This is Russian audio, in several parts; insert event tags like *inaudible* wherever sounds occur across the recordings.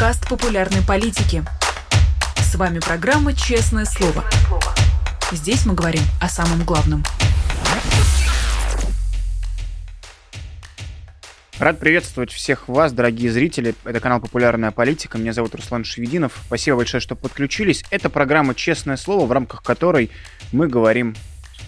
подкаст популярной политики. С вами программа «Честное слово». Здесь мы говорим о самом главном. Рад приветствовать всех вас, дорогие зрители. Это канал «Популярная политика». Меня зовут Руслан Шевединов. Спасибо большое, что подключились. Это программа «Честное слово», в рамках которой мы говорим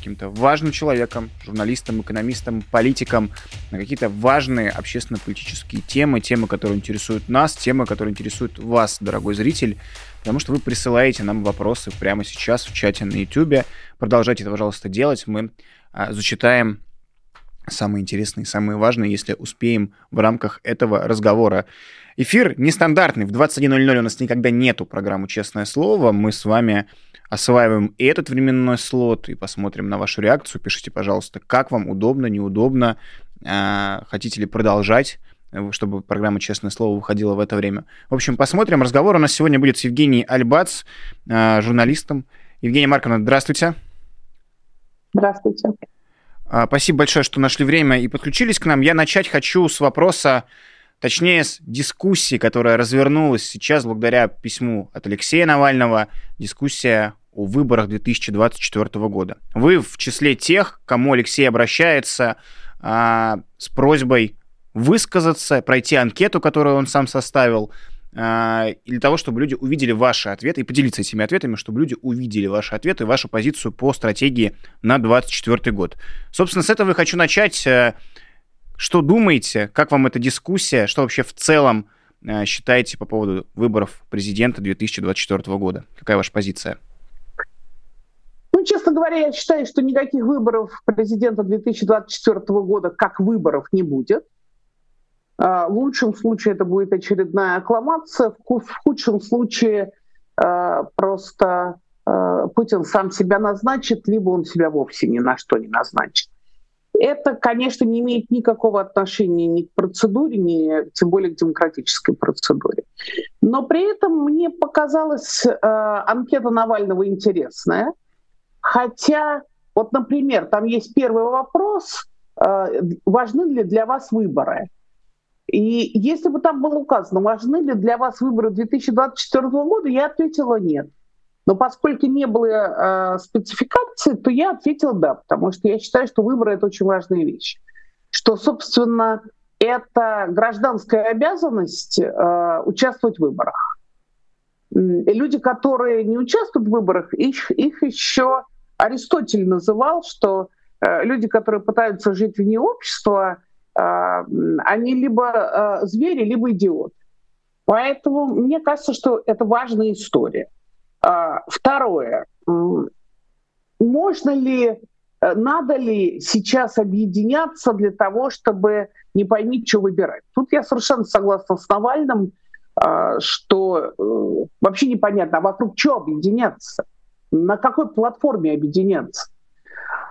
каким-то важным человеком, журналистом, экономистом, политиком на какие-то важные общественно-политические темы, темы, которые интересуют нас, темы, которые интересуют вас, дорогой зритель, потому что вы присылаете нам вопросы прямо сейчас в чате на YouTube. Продолжайте это, пожалуйста, делать. Мы а, зачитаем самые интересные, самые важные, если успеем в рамках этого разговора. Эфир нестандартный. В 21.00 у нас никогда нету программы «Честное слово». Мы с вами осваиваем и этот временной слот, и посмотрим на вашу реакцию. Пишите, пожалуйста, как вам удобно, неудобно, а, хотите ли продолжать чтобы программа «Честное слово» выходила в это время. В общем, посмотрим. Разговор у нас сегодня будет с Евгенией Альбац, а, журналистом. Евгения Марковна, здравствуйте. Здравствуйте. А, спасибо большое, что нашли время и подключились к нам. Я начать хочу с вопроса, точнее, с дискуссии, которая развернулась сейчас благодаря письму от Алексея Навального. Дискуссия о выборах 2024 года. Вы в числе тех, кому Алексей обращается а, с просьбой высказаться, пройти анкету, которую он сам составил, а, для того, чтобы люди увидели ваши ответы и поделиться этими ответами, чтобы люди увидели ваши ответы, вашу позицию по стратегии на 2024 год. Собственно, с этого я хочу начать. Э, что думаете? Как вам эта дискуссия? Что вообще в целом э, считаете по поводу выборов президента 2024 года? Какая ваша позиция? Ну, честно говоря, я считаю, что никаких выборов президента 2024 года как выборов не будет. А, в лучшем случае это будет очередная аккламация, в худшем случае а, просто а, Путин сам себя назначит, либо он себя вовсе ни на что не назначит. Это, конечно, не имеет никакого отношения ни к процедуре, ни тем более к демократической процедуре. Но при этом мне показалась э, анкета Навального интересная. Хотя, вот, например, там есть первый вопрос, э, важны ли для вас выборы? И если бы там было указано, важны ли для вас выборы 2024 года, я ответила нет. Но поскольку не было э, спецификации, то я ответила да, потому что я считаю, что выборы это очень важная вещь. Что, собственно, это гражданская обязанность э, участвовать в выборах. И люди, которые не участвуют в выборах, их, их еще Аристотель называл, что э, люди, которые пытаются жить вне общества, э, они либо э, звери, либо идиоты. Поэтому мне кажется, что это важная история. А, второе. Можно ли, надо ли сейчас объединяться для того, чтобы не пойми, что выбирать? Тут я совершенно согласна с Навальным, что вообще непонятно, а вокруг чего объединяться? На какой платформе объединяться?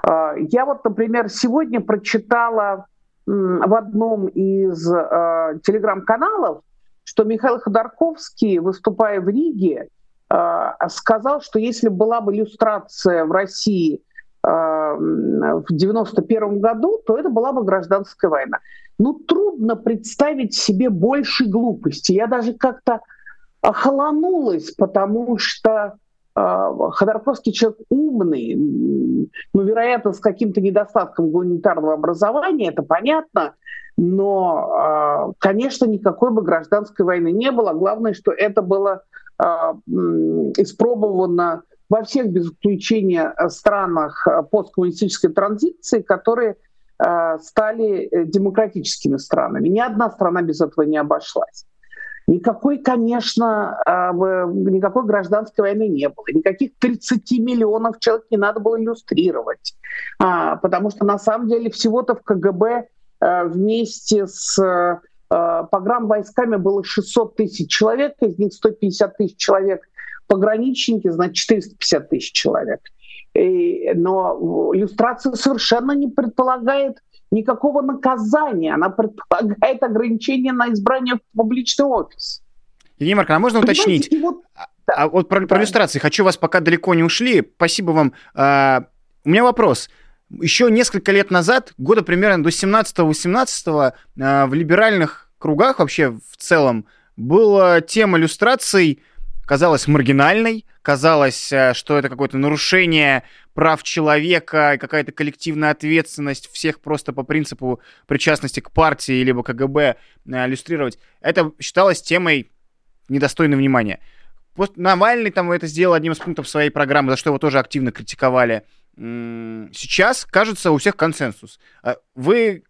А, я вот, например, сегодня прочитала в одном из телеграм-каналов, что Михаил Ходорковский, выступая в Риге, Э, сказал, что если была бы иллюстрация в России в 91 году, то это была бы гражданская война. Ну, трудно представить себе больше глупости. Я даже как-то охолонулась, потому что Ходорковский человек умный, ну, вероятно, с каким-то недостатком гуманитарного образования, это понятно, но, конечно, никакой бы гражданской войны не было. Главное, что это было а, испробовано во всех без исключения странах посткоммунистической транзиции, которые а, стали э, демократическими странами. Ни одна страна без этого не обошлась. Никакой, конечно, а, никакой гражданской войны не было. Никаких 30 миллионов человек не надо было иллюстрировать. Потому что на самом деле всего-то в КГБ вместе с Э, войсками было 600 тысяч человек, из них 150 тысяч человек пограничники, значит 450 тысяч человек. И, но иллюстрация совершенно не предполагает никакого наказания, она предполагает ограничение на избрание в публичный офис. Евгения Марковна, а можно Понимаете, уточнить? Вот, да. А вот про, про да. иллюстрации. Хочу вас пока далеко не ушли. Спасибо вам. А, у меня вопрос еще несколько лет назад, года примерно до 17-18, а, в либеральных кругах вообще в целом была тема иллюстраций, казалась маргинальной, казалось, э, что это какое-то нарушение прав человека, какая-то коллективная ответственность всех просто по принципу причастности к партии либо КГБ э, иллюстрировать. Это считалось темой недостойной внимания. Навальный там это сделал одним из пунктов своей программы, за что его тоже активно критиковали. Сейчас, кажется, у всех консенсус. А вы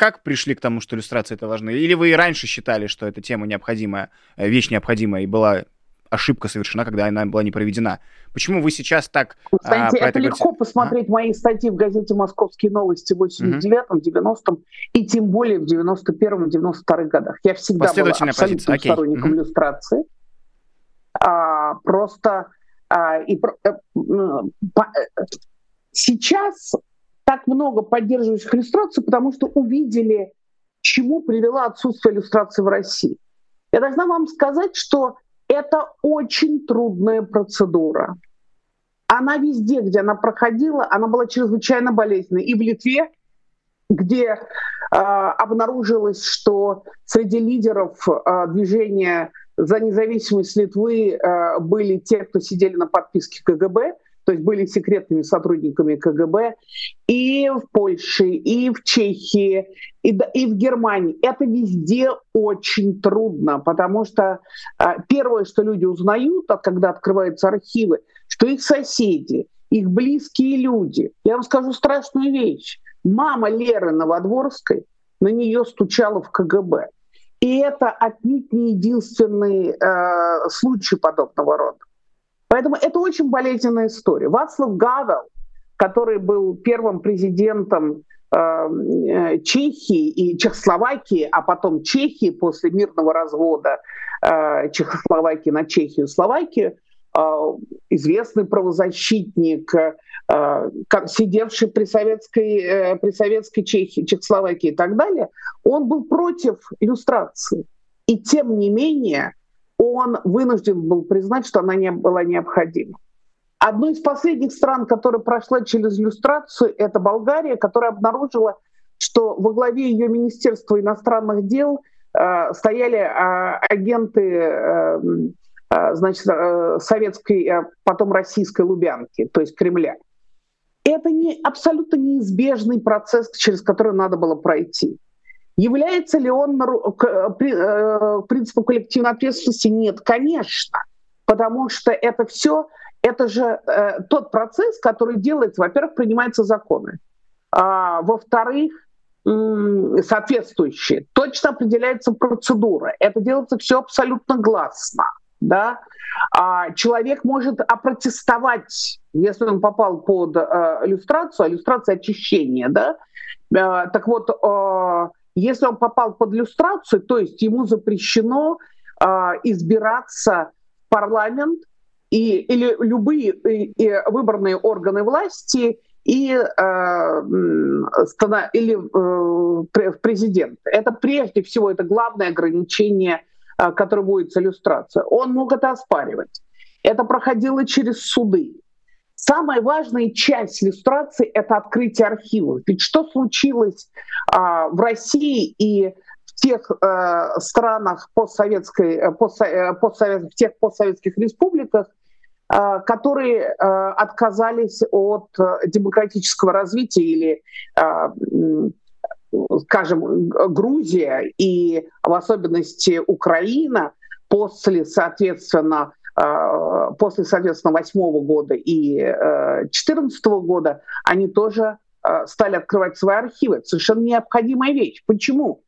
как пришли к тому, что иллюстрации это важны? Или вы и раньше считали, что эта тема необходимая, э, вещь необходимая, и была ошибка совершена, когда она была не проведена. Почему вы сейчас так... Кстати, а, это, это легко говорите? посмотреть а? мои статьи в газете «Московские новости» в 89-м, 90-м и тем более в 91-м, 92-х годах. Я всегда была абсолютным сторонником угу. иллюстрации. А, просто а, и, а, по, сейчас так много поддерживающих иллюстрацию, потому что увидели, чему привело отсутствие иллюстрации в России. Я должна вам сказать, что это очень трудная процедура. Она везде, где она проходила, она была чрезвычайно болезненной. И в Литве, где э, обнаружилось, что среди лидеров э, движения за независимость Литвы э, были те, кто сидели на подписке КГБ, то есть были секретными сотрудниками КГБ и в Польше, и в Чехии, и, и в Германии. Это везде очень трудно, потому что а, первое, что люди узнают, когда открываются архивы, что их соседи, их близкие люди, я вам скажу страшную вещь, мама Леры Новодворской на нее стучала в КГБ. И это отнюдь не единственный э, случай подобного рода. Поэтому это очень болезненная история. Вацлав Гавел, который был первым президентом эм, э, Чехии и Чехословакии, а потом Чехии после мирного развода э, Чехословакии на Чехию и Словакию, э, известный правозащитник, сидевший при советской, при советской Чехии, Чехословакии и так далее, он был против иллюстрации. И тем не менее он вынужден был признать, что она не была необходима. Одной из последних стран, которая прошла через иллюстрацию, это Болгария, которая обнаружила, что во главе ее Министерства иностранных дел э, стояли э, агенты э, э, значит, э, советской, э, потом российской Лубянки, то есть Кремля. Это не, абсолютно неизбежный процесс, через который надо было пройти. Является ли он к э, принципу коллективной ответственности? Нет, конечно, потому что это все, это же э, тот процесс, который делается, во-первых, принимаются законы, а, во-вторых, соответствующие. Точно определяется процедура. Это делается все абсолютно гласно. Да? А человек может опротестовать, если он попал под э, иллюстрацию, а иллюстрация очищения. Да? Э, так вот, э, если он попал под люстрацию, то есть ему запрещено э, избираться в парламент и, или любые и, и выборные органы власти и, э, или э, президент. Это прежде всего это главное ограничение, э, которое будет иллюстрация. Он мог это оспаривать. Это проходило через суды. Самая важная часть иллюстрации — это открытие архивов. Ведь что случилось а, в России и в тех э, странах постсоветской, э, постсовет, э, постсовет, в тех постсоветских республиках, э, которые э, отказались от демократического развития или э, скажем, Грузия и в особенности Украина после, соответственно, Э, после, соответственно, восьмого года и э, четырнадцатого года они тоже э, стали открывать свои архивы. Это совершенно необходимая вещь. Почему?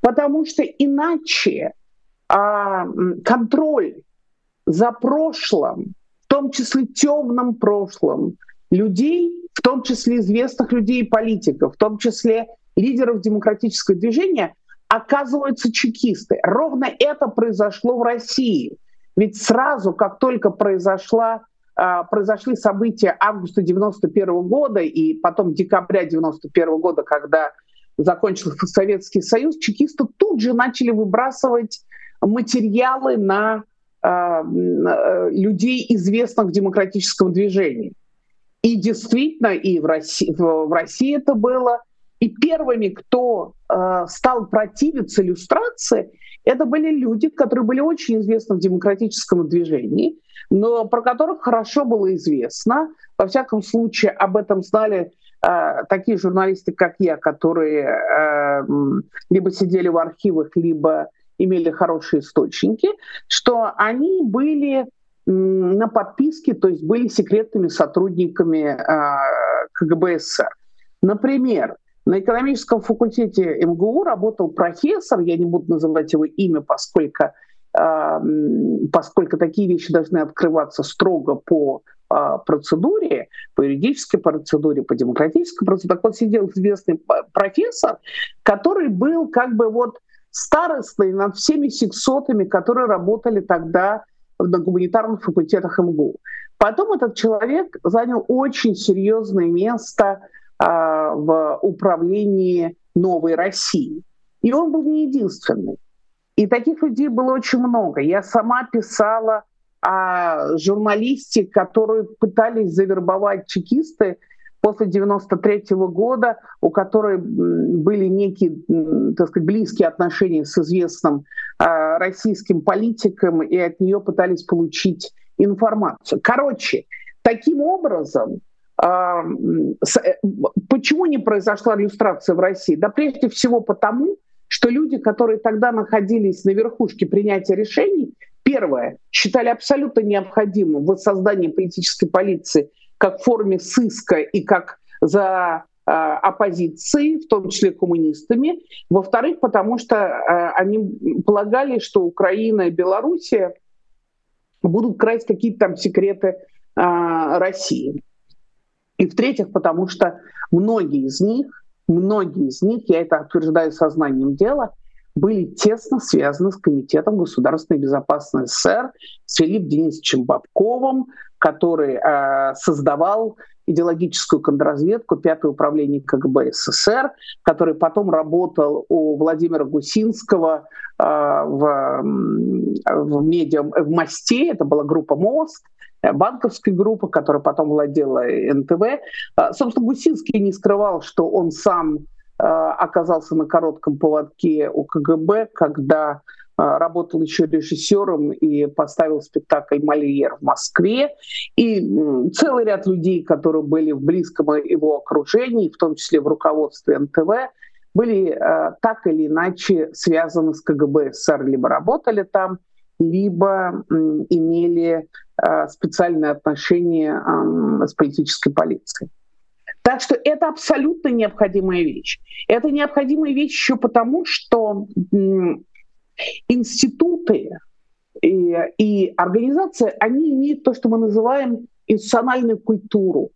Потому что иначе а, контроль за прошлым, в том числе темным прошлым, людей, в том числе известных людей и политиков, в том числе лидеров демократического движения, оказываются чекисты. Ровно это произошло в России – ведь сразу, как только произошла а, произошли события августа 91 года и потом декабря 91 года, когда закончился Советский Союз, чекисты тут же начали выбрасывать материалы на э, людей, известных в демократическом движении. И действительно, и в России, в России это было. И первыми, кто э, стал противиться иллюстрации, Это были люди, которые были очень известны в демократическом движении, но про которых хорошо было известно, во всяком случае об этом знали э, такие журналисты, как я, которые э, либо сидели в архивах, либо имели хорошие источники, что они были на подписке, то есть были секретными сотрудниками э, КГБ СССР. Например, на экономическом факультете МГУ работал профессор, я не буду называть его имя, поскольку, э, поскольку такие вещи должны открываться строго по э, процедуре, по юридической процедуре, по демократической процедуре. Так вот сидел известный профессор, который был как бы вот старостный над всеми сексотами, которые работали тогда на гуманитарных факультетах МГУ. Потом этот человек занял очень серьезное место в управлении новой России. И он был не единственный. И таких людей было очень много. Я сама писала о журналисте, которые пытались завербовать чекисты после 93 -го года, у которой были некие, так сказать, близкие отношения с известным э, российским политиком, и от нее пытались получить информацию. Короче, таким образом, почему не произошла иллюстрация в России? Да прежде всего потому, что люди, которые тогда находились на верхушке принятия решений, первое, считали абсолютно необходимым воссоздание политической полиции как в форме сыска и как за э, оппозицией, в том числе коммунистами. Во-вторых, потому что э, они полагали, что Украина и Белоруссия будут красть какие-то там секреты э, России. И в-третьих, потому что многие из них, многие из них, я это утверждаю сознанием дела, были тесно связаны с Комитетом государственной безопасности СССР, с Филиппом Денисовичем Бабковым, который э, создавал идеологическую контрразведку, пятое управление КГБ СССР, который потом работал у Владимира Гусинского э, в, в, медиа, в МОСТе, это была группа МОСТ, э, банковская группа, которая потом владела НТВ. Э, собственно, Гусинский не скрывал, что он сам э, оказался на коротком поводке у КГБ, когда а, работал еще режиссером и поставил спектакль «Мольер» в Москве. И целый ряд людей, которые были в близком его окружении, в том числе в руководстве НТВ, были э, так или иначе связаны с КГБ СССР, либо работали там, либо э, имели э, специальные отношения э, с политической полицией. Так что это абсолютно необходимая вещь. Это необходимая вещь еще потому, что институты и, и организации, они имеют то, что мы называем институциональную культуру.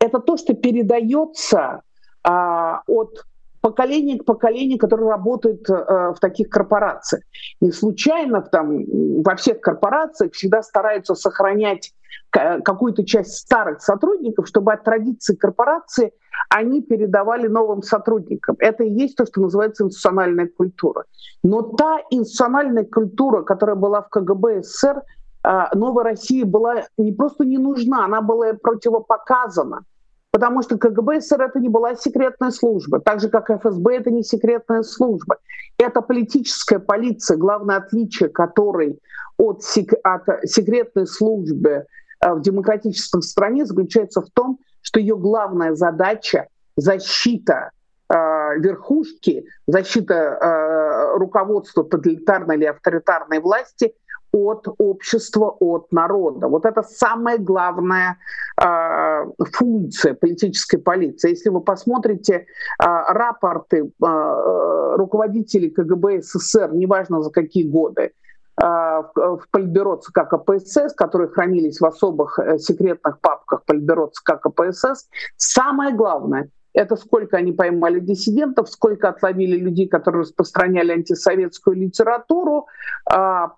Это то, что передается а, от поколение к поколению, которые работают э, в таких корпорациях. Не случайно там во всех корпорациях всегда стараются сохранять какую-то часть старых сотрудников, чтобы от традиции корпорации они передавали новым сотрудникам. Это и есть то, что называется институциональная культура. Но та институциональная культура, которая была в КГБ СССР, э, Новой России была не просто не нужна, она была противопоказана потому что КГБ СССР это не была секретная служба, так же как ФСБ это не секретная служба. Это политическая полиция, главное отличие которой от, сек- от секретной службы э, в демократической стране заключается в том, что ее главная задача защита э, верхушки, защита э, руководства тоталитарной или авторитарной власти от общества, от народа. Вот это самая главная э, функция политической полиции. Если вы посмотрите э, рапорты э, руководителей КГБ СССР, неважно за какие годы, в, Политбюро ЦК КПСС, которые хранились в особых секретных папках Политбюро ЦК КПСС, самое главное — это сколько они поймали диссидентов, сколько отловили людей, которые распространяли антисоветскую литературу,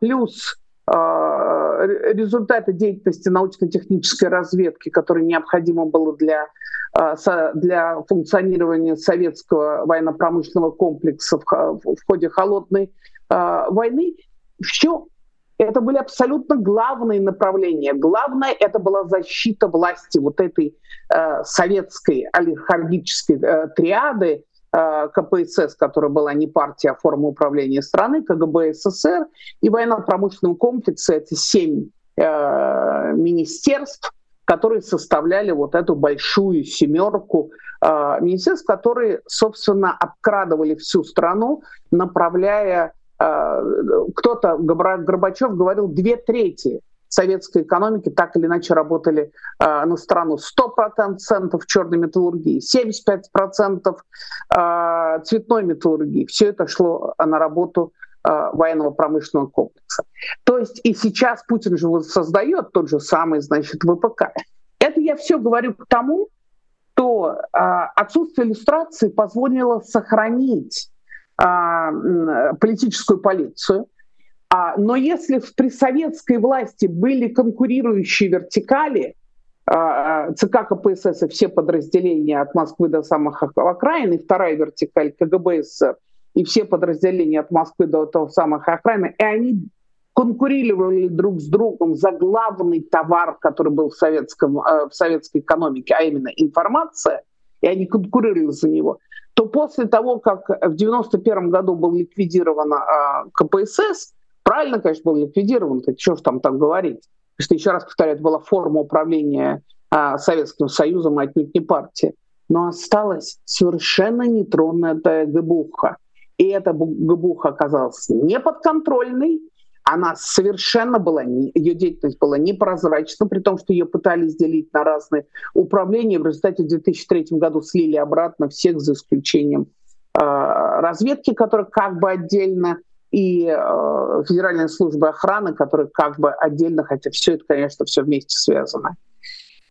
плюс а, результаты деятельности научно-технической разведки, которые необходимо было для, а, для функционирования советского военно-промышленного комплекса в, в ходе холодной а, войны, все это были абсолютно главные направления. Главное это была защита власти вот этой э, советской олигархической э, триады э, КПСС, которая была не партия, а форма управления страны, КГБ СССР, и военно-промышленного комплекса — это семь э, министерств, которые составляли вот эту большую семерку э, министерств, которые, собственно, обкрадывали всю страну, направляя кто-то, Горбачев говорил, две трети советской экономики так или иначе работали э, на страну. 100% черной металлургии, 75% э, цветной металлургии. Все это шло на работу э, военного промышленного комплекса. То есть и сейчас Путин же создает тот же самый, значит, ВПК. Это я все говорю к тому, что э, отсутствие иллюстрации позволило сохранить политическую полицию, а, но если при советской власти были конкурирующие вертикали, а, а ЦК КПСС и все подразделения от Москвы до самых окраин, и вторая вертикаль КГБ СССР, и все подразделения от Москвы до того самых окраин, и они конкурировали друг с другом за главный товар, который был в, советском, э, в советской экономике, а именно информация, и они конкурировали за него, то после того, как в 1991 году был ликвидирован КПСС, правильно, конечно, был ликвидирован, так что ж там так говорить. Что, еще раз повторяю, это была форма управления а, Советским Союзом, а отнюдь не партия. Но осталась совершенно нетронутая ГБУХа. И эта ГБУХа оказалась неподконтрольной, она совершенно была, ее деятельность была непрозрачна, при том, что ее пытались делить на разные управления. В результате в 2003 году слили обратно всех за исключением э, разведки, которая как бы отдельно и э, Федеральная служба охраны, которая как бы отдельно, хотя все это, конечно, все вместе связано.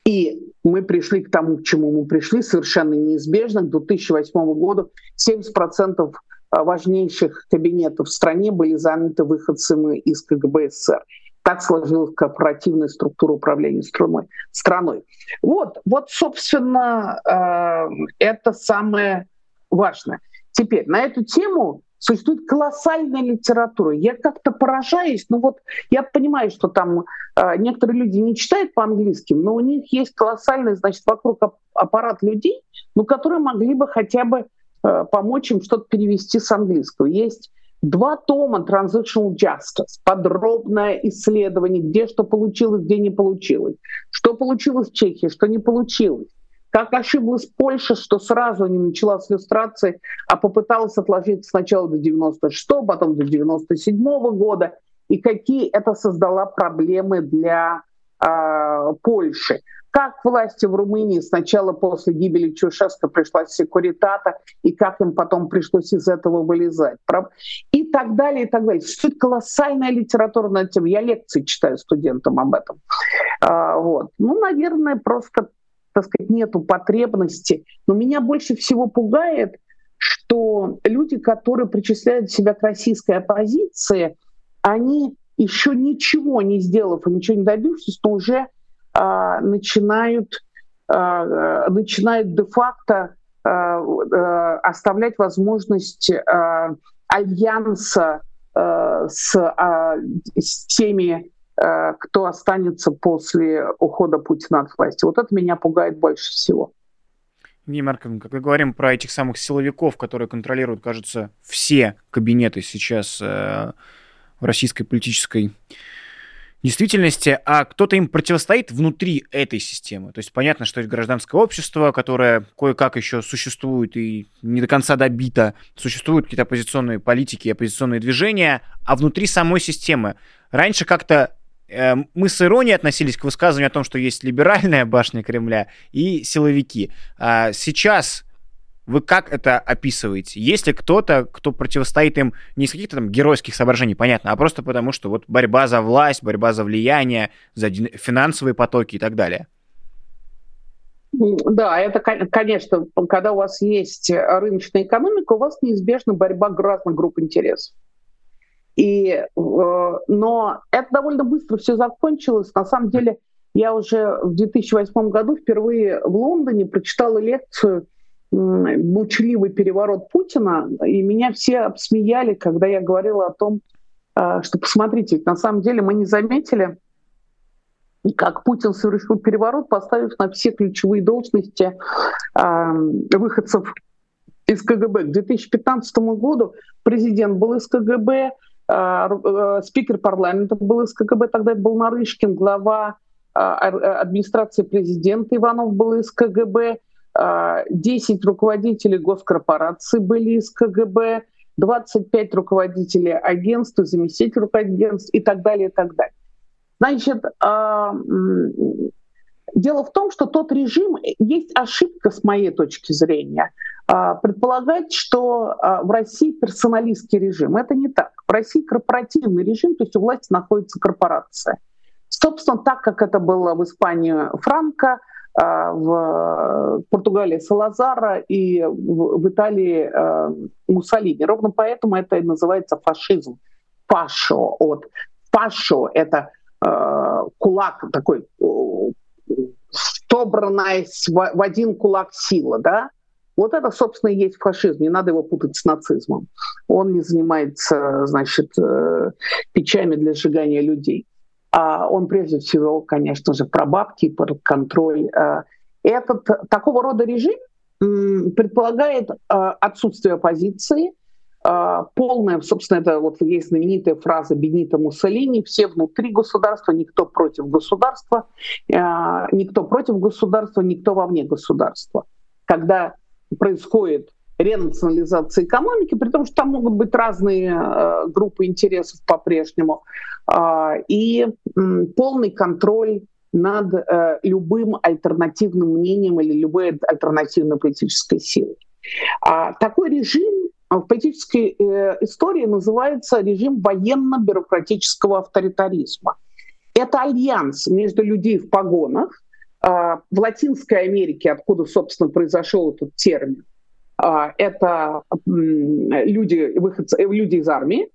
И мы пришли к тому, к чему мы пришли, совершенно неизбежно. К 2008 году 70% важнейших кабинетов в стране были заняты выходцами из КГБ СССР. Так сложилась корпоративная структура управления страной. страной. Вот, вот, собственно, э, это самое важное. Теперь на эту тему Существует колоссальная литература. Я как-то поражаюсь, ну вот я понимаю, что там э, некоторые люди не читают по-английски, но у них есть колоссальный, значит, вокруг аппарат людей, ну, которые могли бы хотя бы э, помочь им что-то перевести с английского. Есть два тома Transitional Justice, подробное исследование, где что получилось, где не получилось, что получилось в Чехии, что не получилось как ошиблась Польша, что сразу не начала с иллюстрации, а попыталась отложить сначала до 96 потом до 97 -го года, и какие это создало проблемы для э, Польши. Как власти в Румынии сначала после гибели Чушеска пришла секуритата, и как им потом пришлось из этого вылезать. И так далее, и так далее. Существует колоссальная литература на тему. Я лекции читаю студентам об этом. А, вот. Ну, наверное, просто так сказать, нету потребности. Но меня больше всего пугает, что люди, которые причисляют себя к российской оппозиции, они еще ничего не сделав и ничего не добившись, но уже а, начинают, а, начинают де-факто а, оставлять возможность альянса с, с теми кто останется после ухода Путина от власти. Вот это меня пугает больше всего. Не, Марковна, как мы говорим про этих самых силовиков, которые контролируют, кажется, все кабинеты сейчас э, в российской политической действительности, а кто-то им противостоит внутри этой системы. То есть понятно, что есть гражданское общество, которое кое-как еще существует и не до конца добито. Существуют какие-то оппозиционные политики, оппозиционные движения, а внутри самой системы. Раньше как-то Эм, мы с иронией относились к высказыванию о том, что есть либеральная башня Кремля и силовики. А сейчас вы как это описываете? Есть ли кто-то, кто противостоит им не из каких-то там геройских соображений, понятно, а просто потому, что вот борьба за власть, борьба за влияние, за финансовые потоки и так далее? Да, это, конечно, когда у вас есть рыночная экономика, у вас неизбежна борьба разных групп интересов. И, э, но это довольно быстро все закончилось. На самом деле, я уже в 2008 году впервые в Лондоне прочитала лекцию «Молчаливый переворот Путина», и меня все обсмеяли, когда я говорила о том, э, что, посмотрите, на самом деле мы не заметили, как Путин совершил переворот, поставив на все ключевые должности э, выходцев из КГБ. К 2015 году президент был из КГБ, спикер парламента был из КГБ, тогда это был Нарышкин, глава администрации президента Иванов был из КГБ, 10 руководителей госкорпораций были из КГБ, 25 руководителей агентств, заместитель руководителей и так далее, и так далее. Значит, а, дело в том, что тот режим, есть ошибка с моей точки зрения, а, предполагать, что а, в России персоналистский режим. Это не так. В России корпоративный режим, то есть у власти находится корпорация. Собственно, так как это было в Испании Франко, в Португалии Салазара и в Италии Муссолини. Ровно поэтому это и называется фашизм. Пашо от Пашо — это э, кулак такой, собранная в один кулак сила, да? Вот это, собственно, и есть фашизм. Не надо его путать с нацизмом. Он не занимается, значит, э, печами для сжигания людей. А он прежде всего, конечно же, про бабки, про контроль. Э, этот такого рода режим предполагает отсутствие оппозиции, а, полная, собственно, это вот есть знаменитая фраза Бенита Муссолини, все внутри государства, никто против государства, никто против государства, никто вовне государства. Когда происходит ренационализация экономики, при том, что там могут быть разные э, группы интересов по-прежнему, э, и полный контроль над э, любым альтернативным мнением или любой альтернативной политической силой. А такой режим в политической э, истории называется режим военно-бюрократического авторитаризма. Это альянс между людей в погонах. Э, в Латинской Америке, откуда, собственно, произошел этот термин, это э, люди, выходцы, э, люди из армии.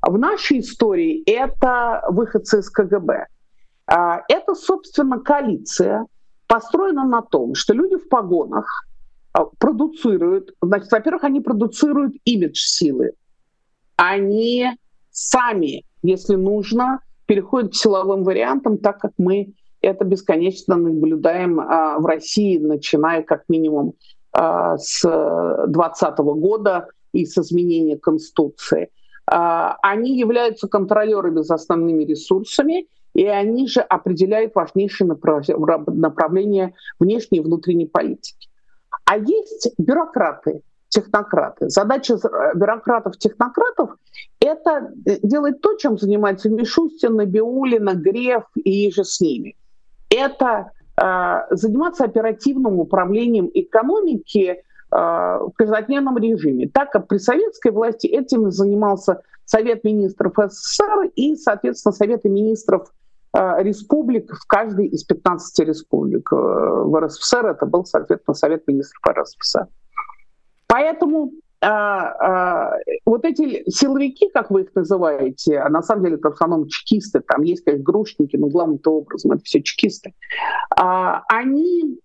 В нашей истории это выходцы из КГБ. Э, это, собственно, коалиция, построена на том, что люди в погонах а, продуцируют, значит, во-первых, они продуцируют имидж силы. Они сами, если нужно, переходят к силовым вариантам, так как мы это бесконечно наблюдаем а, в России, начиная как минимум а, с 2020 года и с изменения Конституции. А, они являются контролерами за основными ресурсами, и они же определяют важнейшие направления внешней и внутренней политики. А есть бюрократы, технократы. Задача э, бюрократов-технократов — это э, делать то, чем занимается Мишустин, Набиулина, Греф и же с ними. Это э, заниматься оперативным управлением экономики э, в каждодневном режиме. Так как при советской власти этим занимался Совет министров СССР и, соответственно, Советы министров Э, республик в каждой из 15 республик. В РСФСР это был, соответственно, Совет министров РСФСР. Поэтому а, а, вот эти силовики, как вы их называете, а на самом деле это в основном чекисты, там есть, конечно, грушники, но главным-то образом это все чекисты, а, они,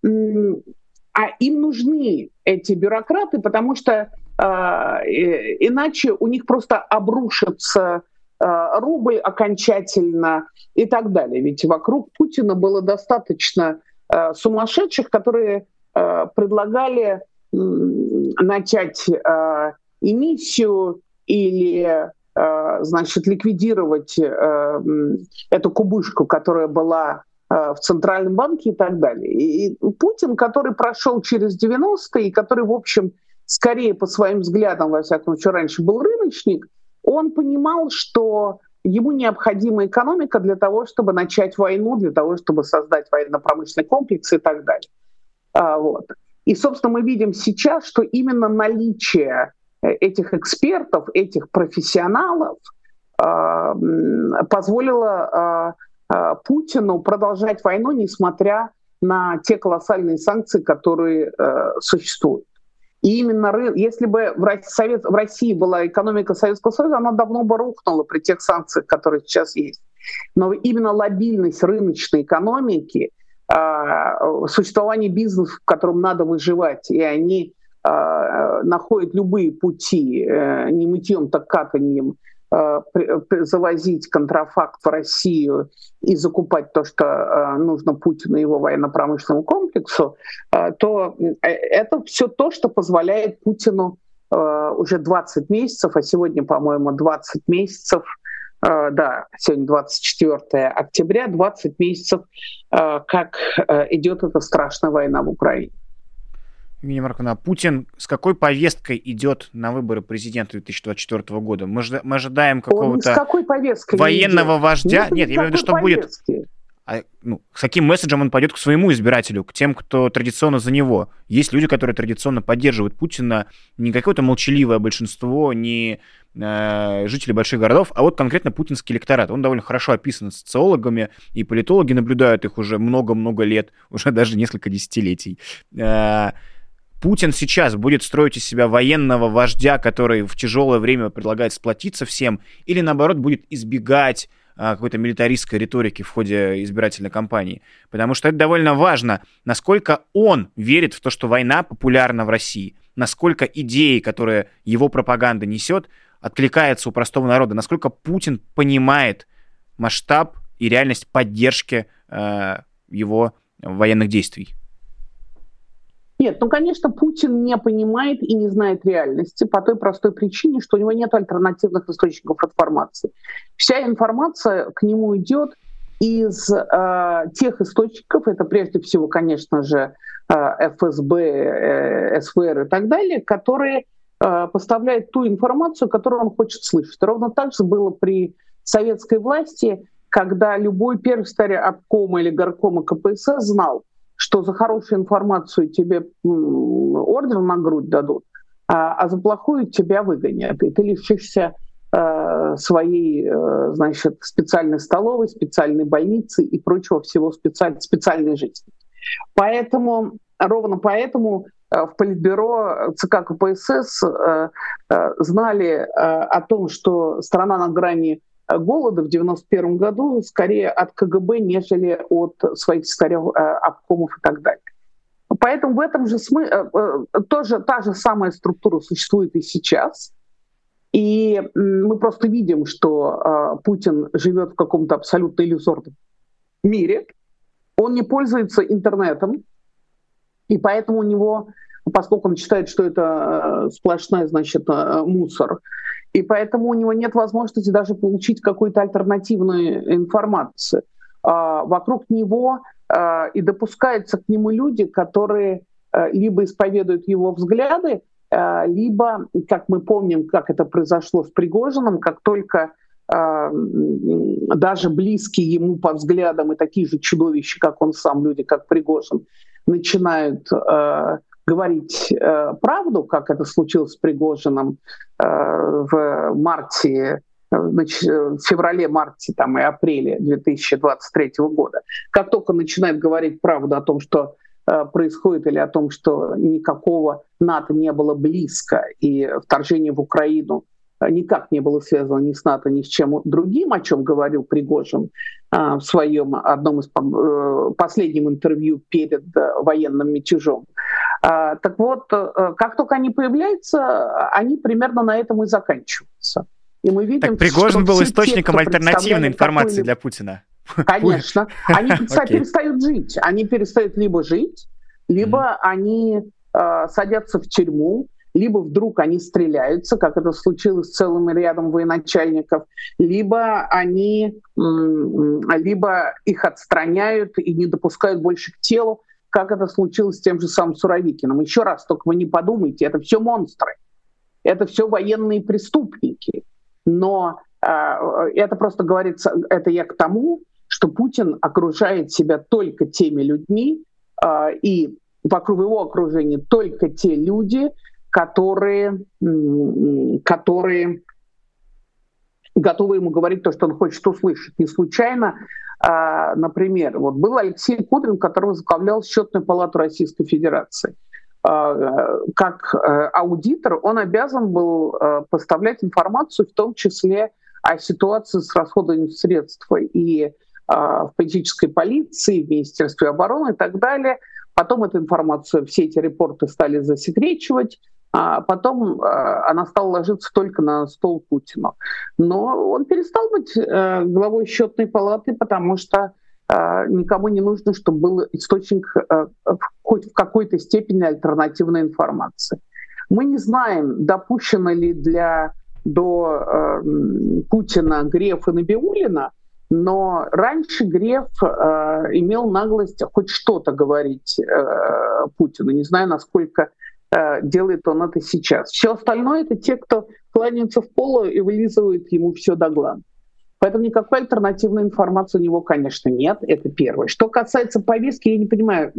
а им нужны эти бюрократы, потому что а, иначе у них просто обрушится Э, рубль окончательно и так далее. Ведь вокруг Путина было достаточно э, сумасшедших, которые э, предлагали начать эмиссию или значит, ликвидировать эту кубышку, которая была в Центральном банке и так далее. И Путин, который прошел через 90-е, и который, в общем, скорее по своим взглядам, во всяком случае, раньше был рыночник, он понимал, что ему необходима экономика для того, чтобы начать войну, для того, чтобы создать военно-промышленный комплекс и так далее. А, вот. И, собственно, мы видим сейчас, что именно наличие э, этих экспертов, этих профессионалов а, позволило а, Путину продолжать войну, несмотря на те колоссальные санкции, которые э, существуют. И именно если бы в России, Совет, в России была экономика Советского Союза, она давно бы рухнула при тех санкциях, которые сейчас есть. Но именно лобильность рыночной экономики, существование бизнесов, в котором надо выживать, и они э, находят любые пути, э, не мытьем, так катанием, э, завозить контрафакт в Россию и закупать то, что э, нужно Путину и его военно-промышленному комплексу, э, то это все то, что позволяет Путину уже 20 месяцев, а сегодня, по-моему, 20 месяцев, да, сегодня 24 октября, 20 месяцев, как идет эта страшная война в Украине. Евгения Марковна, Путин с какой повесткой идет на выборы президента 2024 года? Мы, мы ожидаем какого-то военного идет? вождя. Нет, Нет я имею в виду, что повестки. будет... А, ну, с каким месседжем он пойдет к своему избирателю, к тем, кто традиционно за него? Есть люди, которые традиционно поддерживают Путина, не какое-то молчаливое большинство, не жители больших городов, а вот конкретно путинский электорат. Он довольно хорошо описан социологами, и политологи наблюдают их уже много-много лет, *laughs* уже даже несколько десятилетий. Э, Путин сейчас будет строить из себя военного вождя, который в тяжелое время предлагает сплотиться всем, или наоборот будет избегать а, какой-то милитаристской риторики в ходе избирательной кампании. Потому что это довольно важно, насколько он верит в то, что война популярна в России, насколько идеи, которые его пропаганда несет, откликаются у простого народа, насколько Путин понимает масштаб и реальность поддержки э, его военных действий. Нет, ну, конечно, Путин не понимает и не знает реальности по той простой причине, что у него нет альтернативных источников информации. Вся информация к нему идет из э, тех источников, это прежде всего, конечно же, э, ФСБ, э, СВР и так далее, которые э, поставляют ту информацию, которую он хочет слышать. Ровно так же было при советской власти, когда любой первый старый обкома или горкома КПСС знал, что за хорошую информацию тебе ордер на грудь дадут, а, а за плохую тебя выгонят, и ты лишишься э, своей, э, значит, специальной столовой, специальной больницы и прочего всего специаль, специальной жизни. Поэтому, ровно поэтому в Политбюро ЦК КПСС знали о том, что страна на грани голода в 91 году скорее от КГБ, нежели от своих э, обкомов и так далее. Поэтому в этом же смысле э, э, тоже та же самая структура существует и сейчас. И мы просто видим, что Путин живет в каком-то абсолютно иллюзорном мире. Он не пользуется интернетом, и поэтому у него, поскольку он считает, что это сплошной, значит, мусор, и поэтому у него нет возможности даже получить какую-то альтернативную информацию. А, вокруг него а, и допускаются к нему люди, которые либо исповедуют его взгляды, либо, как мы помним, как это произошло с Пригожиным, как только даже близкие ему по взглядам и такие же чудовища, как он сам, люди, как Пригожин, начинают говорить э, правду, как это случилось с Пригожиным э, в марте значит, в феврале-марте там, и апреле 2023 года. Как только начинает говорить правду о том, что э, происходит, или о том, что никакого НАТО не было близко, и вторжение в Украину никак не было связано ни с НАТО, ни с чем другим, о чем говорил Пригожин а, в своем одном из э, последнем интервью перед э, военным мятежом. А, так вот, э, как только они появляются, они примерно на этом и заканчиваются. И мы видим, так Пригожин был источником те, альтернативной информации для Путина. Конечно. Они *laughs* перестают жить. Они перестают либо жить, либо они садятся в тюрьму, либо вдруг они стреляются, как это случилось с целым рядом военачальников, либо они, либо их отстраняют и не допускают больше к телу, как это случилось с тем же самым Суровикиным. Еще раз, только вы не подумайте, это все монстры, это все военные преступники. Но э, это просто говорится, это я к тому, что Путин окружает себя только теми людьми, э, и вокруг его окружения только те люди, которые, которые готовы ему говорить то, что он хочет услышать. Не случайно, а, например, вот был Алексей Кудрин, который возглавлял счетную палату Российской Федерации. А, как э, аудитор он обязан был э, поставлять информацию, в том числе о ситуации с расходованием средств и а, в политической полиции, в Министерстве обороны и так далее. Потом эту информацию, все эти репорты стали засекречивать, а потом она стала ложиться только на стол Путина. Но он перестал быть главой счетной палаты, потому что никому не нужно, чтобы был источник хоть в какой-то степени альтернативной информации. Мы не знаем, допущено ли для до э, Путина, Грефа и Набиулина, но раньше Греф э, имел наглость хоть что-то говорить э, Путину. Не знаю, насколько э, делает он это сейчас. Все остальное это те, кто кланяются в полу и вылизывают ему все до глаз. Поэтому никакой альтернативной информации у него, конечно, нет. Это первое. Что касается повестки, я не понимаю.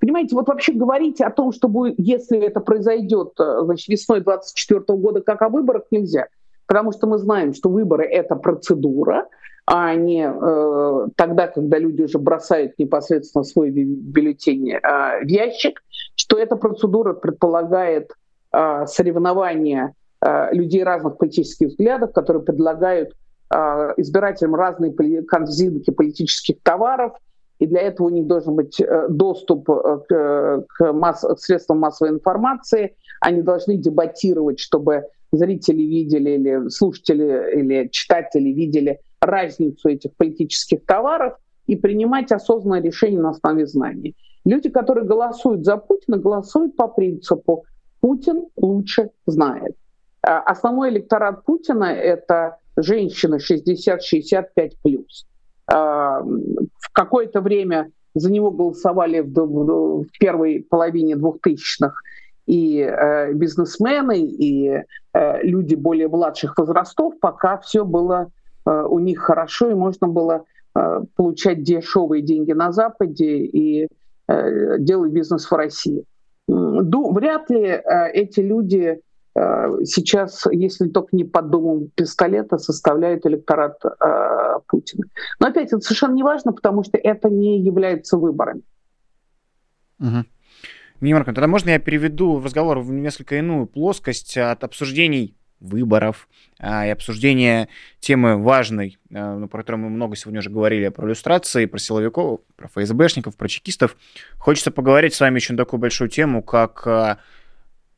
Понимаете, вот вообще говорить о том, что будет, если это произойдет э, значит, весной 2024 года, как о выборах, нельзя. Потому что мы знаем, что выборы — это процедура, а не э, тогда, когда люди уже бросают непосредственно свой бюллетень э, в ящик, что эта процедура предполагает э, соревнования э, людей разных политических взглядов, которые предлагают Э, избирателям разные корзинки политических товаров, и для этого у них должен быть э, доступ э, к, к, масс, к средствам массовой информации. Они должны дебатировать, чтобы зрители видели или слушатели или читатели видели разницу этих политических товаров и принимать осознанное решение на основе знаний. Люди, которые голосуют за Путина, голосуют по принципу «Путин лучше знает». Основной электорат Путина — это женщины 60-65 плюс. А, в какое-то время за него голосовали в, первой половине двухтысячных и э, бизнесмены, и э, люди более младших возрастов, пока все было у них хорошо, и можно было э, получать дешевые деньги на Западе и э, делать бизнес в России. Вряд ли э, эти люди Э, сейчас, если только не под домом пистолета, составляет электорат э, Путина. Но опять это совершенно не важно, потому что это не является выборами. Угу. Марко, тогда можно я переведу разговор в несколько иную плоскость от обсуждений выборов а, и обсуждения темы важной, а, ну, про которую мы много сегодня уже говорили, про иллюстрации, про силовиков, про ФСБшников, про чекистов. Хочется поговорить с вами еще на такую большую тему, как а,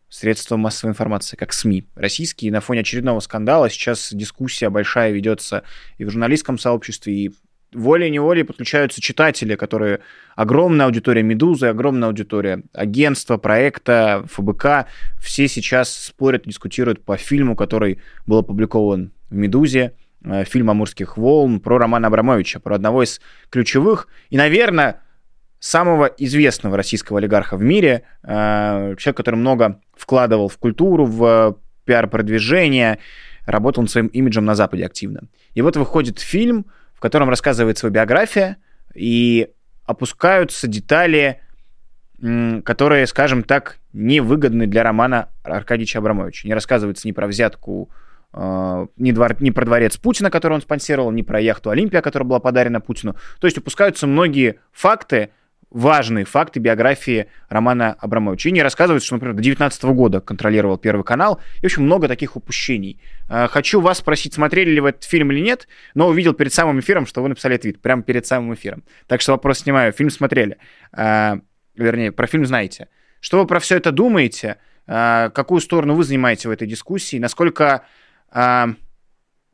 средства массовой информации, как СМИ российские. На фоне очередного скандала сейчас дискуссия большая ведется и в журналистском сообществе, и волей-неволей подключаются читатели, которые огромная аудитория «Медузы», огромная аудитория агентства, проекта, ФБК. Все сейчас спорят, дискутируют по фильму, который был опубликован в «Медузе», э, фильм «Амурских волн» про Романа Абрамовича, про одного из ключевых и, наверное, самого известного российского олигарха в мире, э, человек, который много вкладывал в культуру, в пиар-продвижение, работал над своим имиджем на Западе активно. И вот выходит фильм, в котором рассказывается его биография, и опускаются детали, которые, скажем так, невыгодны для романа Аркадьевича Абрамовича. Не рассказывается ни про взятку, э, ни, двор, ни про дворец Путина, который он спонсировал, ни про яхту Олимпия, которая была подарена Путину. То есть упускаются многие факты, важные факты биографии Романа Абрамовича. И не рассказывается, что, например, до 2019 года контролировал Первый канал. И, в общем, много таких упущений. А, хочу вас спросить, смотрели ли вы этот фильм или нет, но увидел перед самым эфиром, что вы написали твит, прямо перед самым эфиром. Так что вопрос снимаю. Фильм смотрели. А, вернее, про фильм знаете. Что вы про все это думаете? А, какую сторону вы занимаете в этой дискуссии? Насколько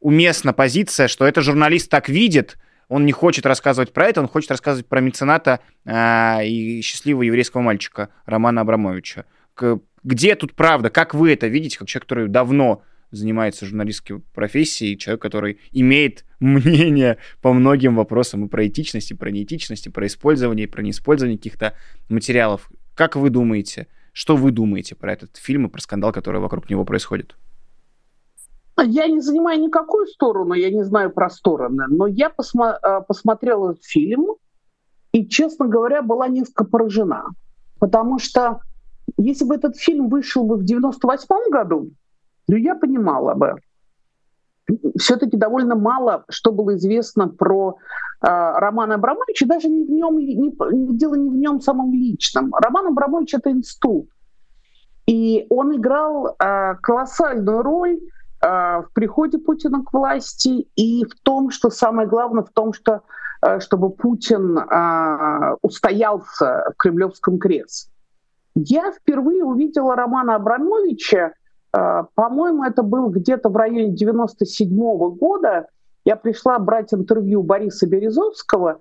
уместна позиция, что это журналист так видит, он не хочет рассказывать про это, он хочет рассказывать про мецената э, и счастливого еврейского мальчика Романа Абрамовича. К, где тут правда? Как вы это видите, как человек, который давно занимается журналистской профессией, человек, который имеет мнение по многим вопросам и про этичность, и про неэтичность, и про использование, и про неиспользование каких-то материалов. Как вы думаете, что вы думаете про этот фильм и про скандал, который вокруг него происходит? Я не занимаю никакую сторону, я не знаю про стороны, но я посмо- э, посмотрела фильм и, честно говоря, была несколько поражена. Потому что если бы этот фильм вышел бы в 98 году, ну, я понимала бы. Все-таки довольно мало что было известно про э, Романа Абрамовича, даже не в нем, не, дело не в нем самом личном. Роман Абрамович — это институт. И он играл э, колоссальную роль в приходе Путина к власти и в том, что самое главное, в том, что э, чтобы Путин э, устоялся в кремлевском кресле. Я впервые увидела Романа Абрамовича, э, по-моему, это был где-то в районе 97 -го года. Я пришла брать интервью Бориса Березовского,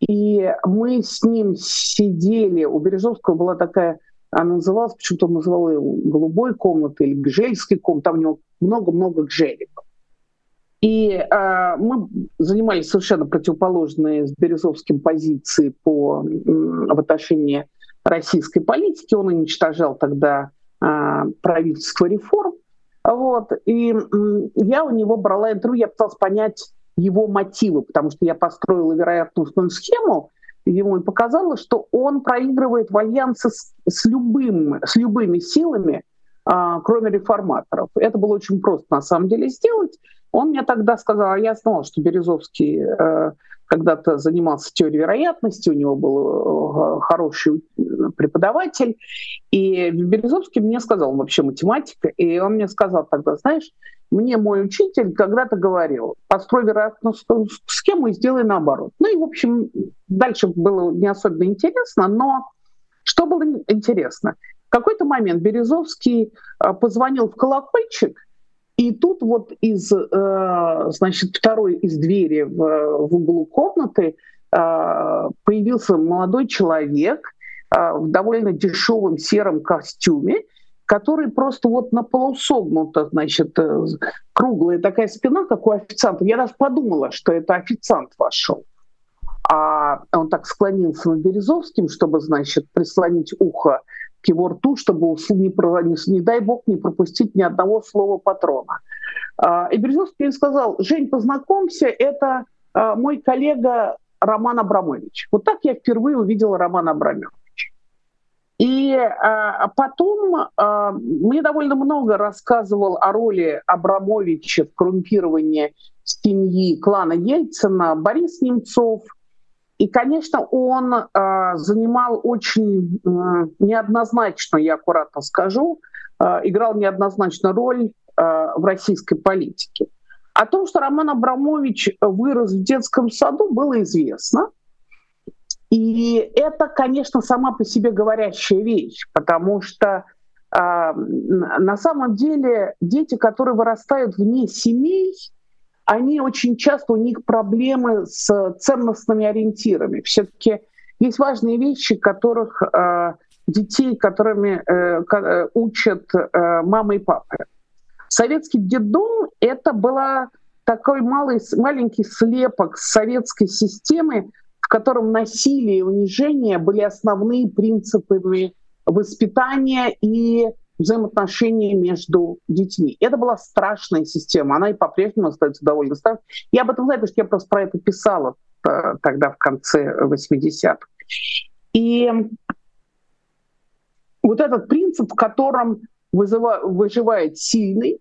и мы с ним сидели. У Березовского была такая, она называлась, почему-то он называл ее голубой комнатой или гжельской комнатой, там у него много-много гжеликов. И э, мы занимались совершенно противоположные с Березовским позиции по, в отношении российской политики. Он уничтожал тогда э, правительство реформ. Вот. И э, я у него брала интервью, я пыталась понять его мотивы, потому что я построила вероятностную схему, ему и показала, что он проигрывает в альянсе с, с, любым, с любыми силами, кроме реформаторов. Это было очень просто на самом деле сделать. Он мне тогда сказал, а я знала, что Березовский э, когда-то занимался теорией вероятности, у него был э, хороший преподаватель, и Березовский мне сказал, он вообще математика, и он мне сказал тогда, знаешь, мне мой учитель когда-то говорил, построй вероятную схему и сделай наоборот. Ну и, в общем, дальше было не особенно интересно, но что было интересно? Какой-то момент Березовский э, позвонил в колокольчик, и тут вот из, э, значит, второй из двери в, в углу комнаты э, появился молодой человек в довольно дешевом сером костюме, который просто вот на полусогнута, значит, круглая такая спина, как у официанта. Я даже подумала, что это официант вошел. А он так склонился над Березовским, чтобы, значит, прислонить ухо к его рту, чтобы, не, не, дай бог, не пропустить ни одного слова патрона. А, и Березовский сказал, Жень, познакомься, это а, мой коллега Роман Абрамович. Вот так я впервые увидела Романа Абрамовича. И а, потом а, мне довольно много рассказывал о роли Абрамовича в коррумпировании семьи клана Ельцина Борис Немцов – и, конечно, он э, занимал очень э, неоднозначную, я аккуратно скажу, э, играл неоднозначную роль э, в российской политике. О том, что Роман Абрамович вырос в детском саду, было известно. И это, конечно, сама по себе говорящая вещь, потому что э, на самом деле дети, которые вырастают вне семей, они очень часто, у них проблемы с ценностными ориентирами. Все-таки есть важные вещи, которых э, детей, которыми э, э, учат э, мама и папа. Советский детдом — это была такой малый, маленький слепок советской системы, в котором насилие и унижение были основные принципами воспитания и взаимоотношения между детьми. Это была страшная система, она и по-прежнему остается довольно страшной. Я об этом знаю, потому что я просто про это писала э, тогда в конце 80-х. И вот этот принцип, в котором выживает сильный,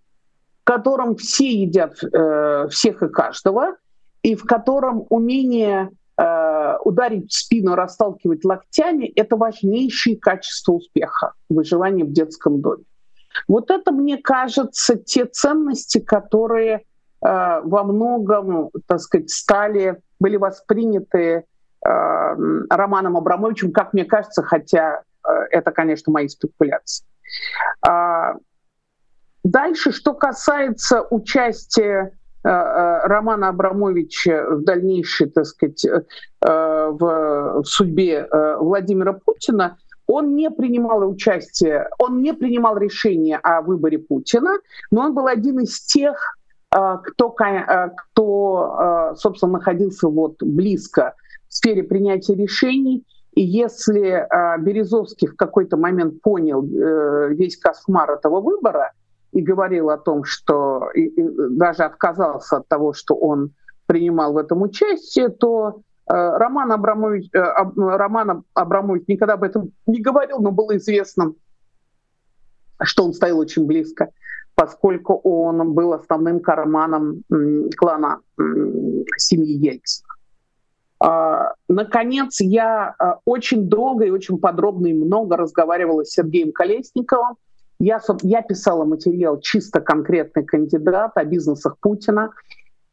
в котором все едят э, всех и каждого, и в котором умение э, ударить в спину, расталкивать локтями — это важнейшие качества успеха выживания в детском доме. Вот это, мне кажется, те ценности, которые э, во многом, так сказать, стали, были восприняты э, Романом Абрамовичем, как мне кажется, хотя э, это, конечно, мои спекуляции. Э, дальше, что касается участия Э, э, Романа Абрамовича в дальнейшей, так сказать, э, в судьбе Владимира Путина, он не принимал участие, он не принимал решение о выборе Путина, но он был один из тех, кто, кто собственно, находился вот близко в сфере принятия решений. И если Березовский в какой-то момент понял весь кошмар этого выбора – и говорил о том, что и, и даже отказался от того, что он принимал в этом участие, то э, Роман Абрамович, э, Роман Абрамович никогда об этом не говорил, но было известно, что он стоял очень близко, поскольку он был основным карманом клана семьи Ельцина. А, наконец, я э, очень долго и очень подробно и много разговаривала с Сергеем Колесниковым, я, я писала материал чисто конкретный кандидат о бизнесах Путина,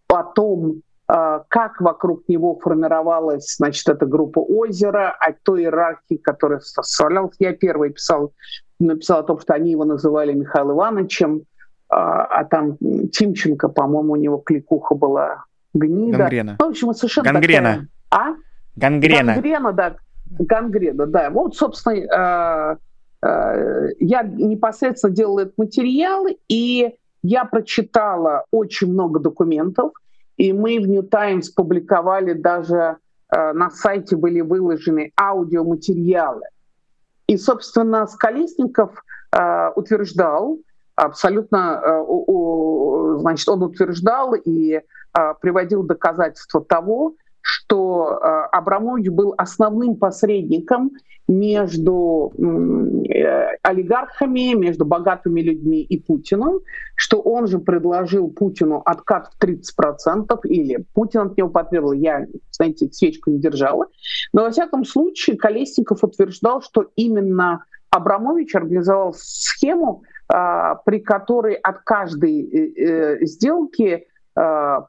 о том, как вокруг него формировалась, значит, эта группа озера, от той иерархии, которая составлялась. Я первый писал, написал о том, что они его называли Михаилом Ивановичем, а, а там Тимченко, по-моему, у него кликуха была гнида. Гангрена. Ну, в общем, совершенно Гангрена. Такая... А? Гангрена. Гангрена, да. Гангрена, да. Вот, собственно, э, я непосредственно делала этот материал, и я прочитала очень много документов, и мы в New Times публиковали даже э, на сайте были выложены аудиоматериалы. И, собственно, Скалесников утверждал, абсолютно, значит, он утверждал и приводил доказательства того, что э, Абрамович был основным посредником между э, олигархами, между богатыми людьми и Путиным, что он же предложил Путину откат в 30%, или Путин от него потребовал, я, знаете, свечку не держала. Но, во всяком случае, Колесников утверждал, что именно Абрамович организовал схему, э, при которой от каждой сделки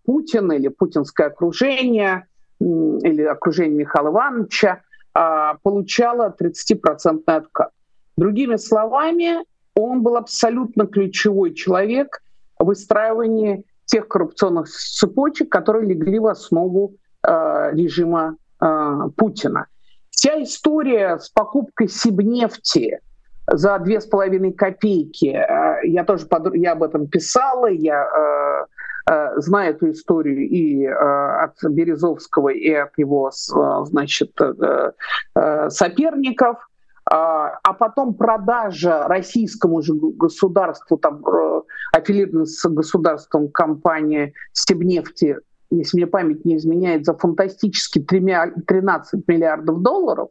Путин или путинское окружение или окружение Михаила Ивановича а, получало 30% откат. Другими словами, он был абсолютно ключевой человек в выстраивании тех коррупционных цепочек, которые легли в основу э, режима э, Путина. Вся история с покупкой Сибнефти за две с половиной копейки, э, я тоже под... я об этом писала, я э, Э, знаю эту историю и э, от Березовского, и от его, э, значит, соперников, а потом продажа российскому же государству, там, аффилированной с государством компании Стебнефти, если мне память не изменяет, за фантастически 13 миллиардов долларов,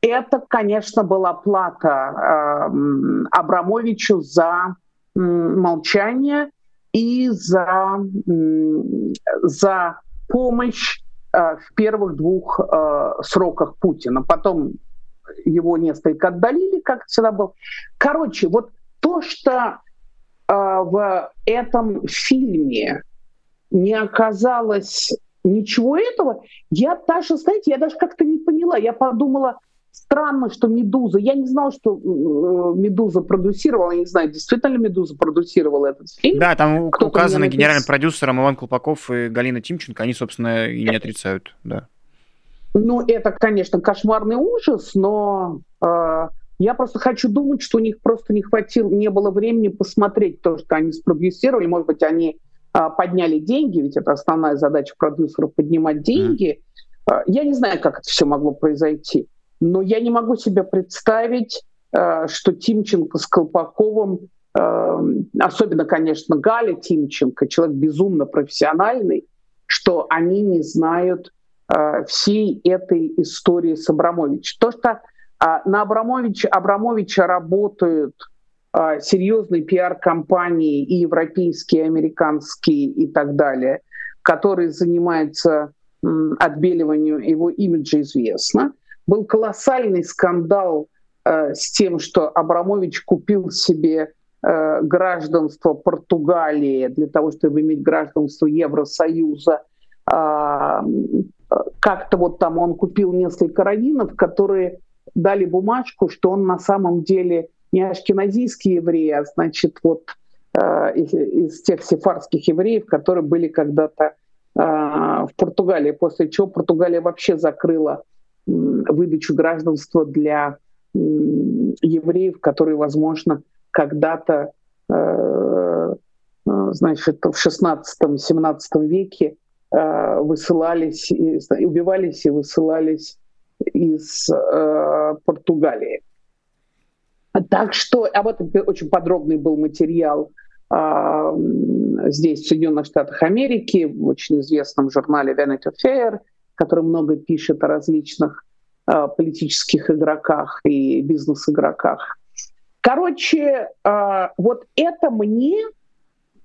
это, конечно, была плата Абрамовичу за молчание и за, за помощь э, в первых двух э, сроках Путина. Потом его несколько отдалили, как всегда был. Короче, вот то, что э, в этом фильме не оказалось ничего этого, я даже, знаете, я даже как-то не поняла. Я подумала, Странно, что «Медуза», я не знала, что э, «Медуза» продюсировала, я не знаю, действительно ли «Медуза» продюсировала этот фильм. Да, там Кто указано напис... генеральным продюсером Иван Колпаков и Галина Тимченко, они, собственно, и не отрицают, да. Ну, это, конечно, кошмарный ужас, но э, я просто хочу думать, что у них просто не хватило, не было времени посмотреть то, что они спродюсировали. Может быть, они э, подняли деньги, ведь это основная задача продюсеров поднимать деньги. Mm. Э, я не знаю, как это все могло произойти. Но я не могу себе представить, э, что Тимченко с Колпаковым, э, особенно, конечно, Галя Тимченко, человек безумно профессиональный, что они не знают э, всей этой истории с Абрамовичем. То, что на Абрамовича, Абрамовича работают серьезные пиар-компании и европейские, и американские и так далее, которые занимаются отбеливанием его имиджа, известно – был колоссальный скандал э, с тем, что Абрамович купил себе э, гражданство Португалии для того, чтобы иметь гражданство Евросоюза. Э, как-то вот там он купил несколько раввинов, которые дали бумажку, что он на самом деле не ашкеназийский еврей, а значит вот э, из, из тех сефарских евреев, которые были когда-то э, в Португалии, после чего Португалия вообще закрыла выдачу гражданства для евреев, которые, возможно, когда-то э, э, значит, в 16-17 веке э, высылались, убивались и высылались из Португалии. Так что об этом очень подробный был материал здесь, в Соединенных Штатах Америки, в очень известном журнале Vanity Fair – который много пишет о различных э, политических игроках и бизнес-игроках. Короче, э, вот это мне,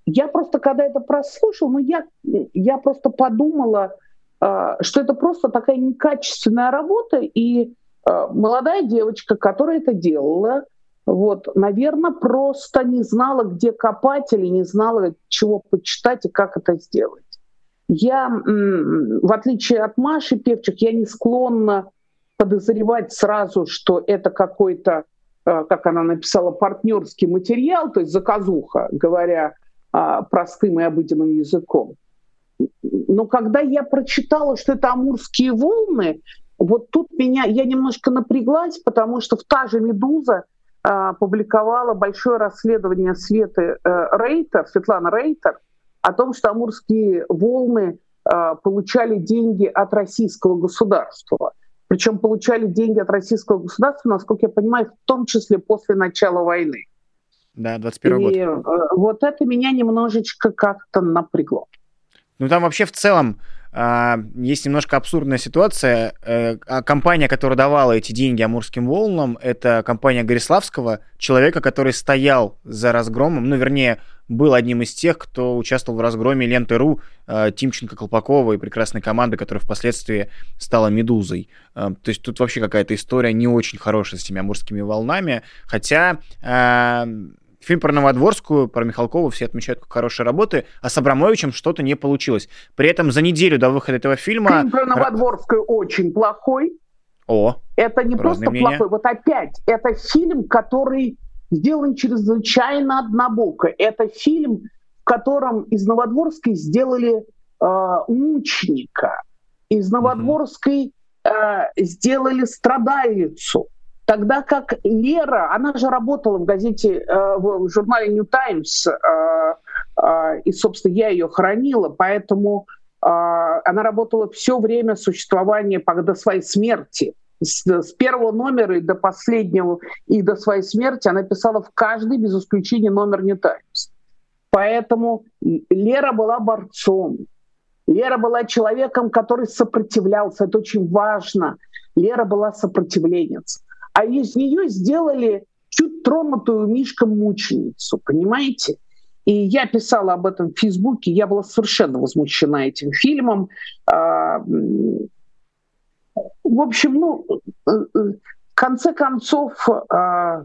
я просто когда это прослушал, ну я, я просто подумала, э, что это просто такая некачественная работа, и молодая девочка, которая это делала, вот, наверное, просто не знала, где копать или не знала, чего почитать и как это сделать. Я, в отличие от Маши Певчих, я не склонна подозревать сразу, что это какой-то, э, как она написала, партнерский материал, то есть заказуха, говоря а, простым и обыденным языком. Но когда я прочитала, что это амурские волны, вот тут меня, я немножко напряглась, потому что в та же «Медуза» а, публиковала большое расследование Светы э, Рейтер, Светлана Рейтер, о том, что амурские волны а, получали деньги от российского государства. Причем получали деньги от российского государства, насколько я понимаю, в том числе после начала войны. Да, 21 год. И э, вот это меня немножечко как-то напрягло. Ну там вообще в целом есть немножко абсурдная ситуация. Э, а компания, которая давала эти деньги Амурским волнам, это компания Гориславского, человека, который стоял за разгромом, ну, вернее, был одним из тех, кто участвовал в разгроме Ленты.ру, э, Тимченко, Колпакова и прекрасной команды, которая впоследствии стала «Медузой». Э, то есть тут вообще какая-то история не очень хорошая с этими амурскими волнами, хотя Фильм про Новодворскую, про Михалкову все отмечают как хорошие работы, а с Абрамовичем что-то не получилось. При этом за неделю до выхода этого фильма... Фильм про Новодворскую очень плохой. О, Это не просто мнения. плохой. Вот опять, это фильм, который сделан чрезвычайно однобоко. Это фильм, в котором из Новодворской сделали э, мученика. Из Новодворской э, сделали страдалицу. Тогда как Лера, она же работала в газете, э, в журнале New Times, э, э, и, собственно, я ее хранила, поэтому она работала все время существования до своей смерти. С, первого номера и до последнего, и до своей смерти она писала в каждый, без исключения, номер New Times. Поэтому Лера была борцом. Лера была человеком, который сопротивлялся. Это очень важно. Лера была сопротивленец а из нее сделали чуть тронутую мишком мученицу, понимаете? И я писала об этом в Фейсбуке, я была совершенно возмущена этим фильмом. А, в общем, ну, э, э, в конце концов, а,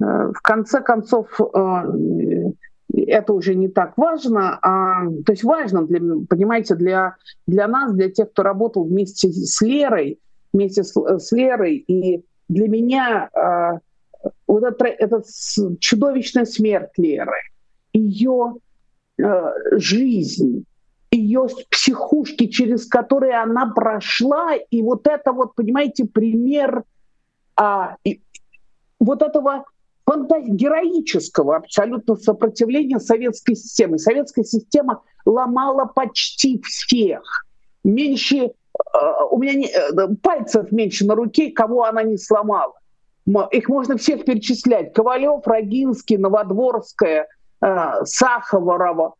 э, в конце концов, это уже не так важно. А, то есть важно, для, понимаете, для, для нас, для тех, кто работал вместе с Лерой, вместе с, с Лерой и для меня э, вот эта, эта чудовищная смерть Леры, ее э, жизнь, ее психушки, через которые она прошла, и вот это вот, понимаете, пример а, и, вот этого героического абсолютно сопротивления советской системы. Советская система ломала почти всех. Меньше у меня не, э, пальцев меньше на руке, кого она не сломала. Их можно всех перечислять. Ковалев, Рогинский, Новодворская, э, Сахарова,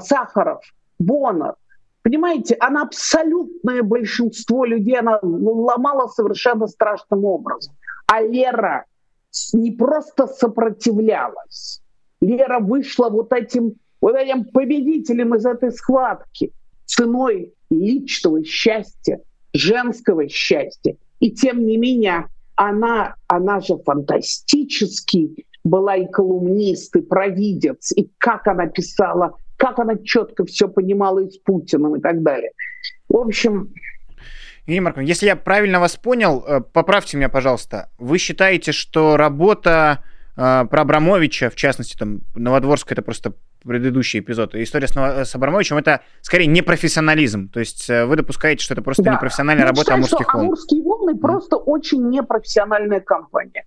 Сахаров, Боннер. Понимаете, она абсолютное большинство людей она ломала совершенно страшным образом. А Лера не просто сопротивлялась. Лера вышла вот этим, вот этим победителем из этой схватки ценой личного счастья, женского счастья. И тем не менее, она, она же фантастически была и колумнист, и провидец, и как она писала, как она четко все понимала и с Путиным и так далее. В общем... Евгений Марковна, если я правильно вас понял, э, поправьте меня, пожалуйста. Вы считаете, что работа про Абрамовича, в частности, там, Новодворск, это просто предыдущий эпизод, история с, с Абрамовичем, это скорее непрофессионализм. То есть э, вы допускаете, что это просто да. непрофессиональная Я работа считаю, амурских что волн. Амурские волны mm. просто очень непрофессиональная компания.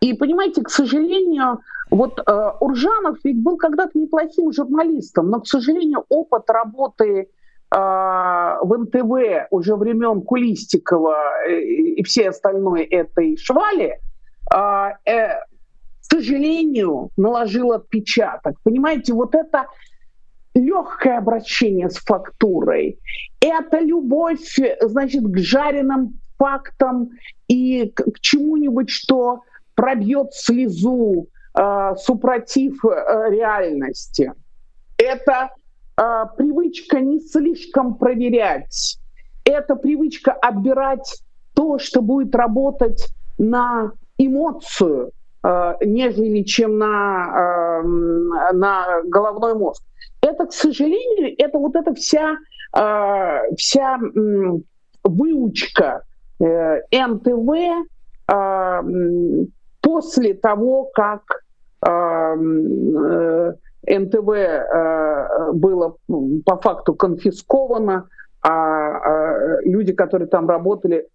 И понимаете, к сожалению, вот э, Уржанов ведь был когда-то неплохим журналистом, но, к сожалению, опыт работы э, в НТВ уже времен Кулистикова и, э, и всей остальной этой швали э, э, сожалению, наложил отпечаток. Понимаете, вот это легкое обращение с фактурой, это любовь, значит, к жареным фактам и к, чему-нибудь, что пробьет слезу, э, супротив э, реальности. Это э, привычка не слишком проверять. Это привычка отбирать то, что будет работать на эмоцию, нежели чем на, эм, на головной мозг. Это к сожалению, это вот эта вся, э, вся э, выучка э, НТВ э, после того, как э, э, НТВ э, было по факту конфисковано, а, а люди, которые там работали,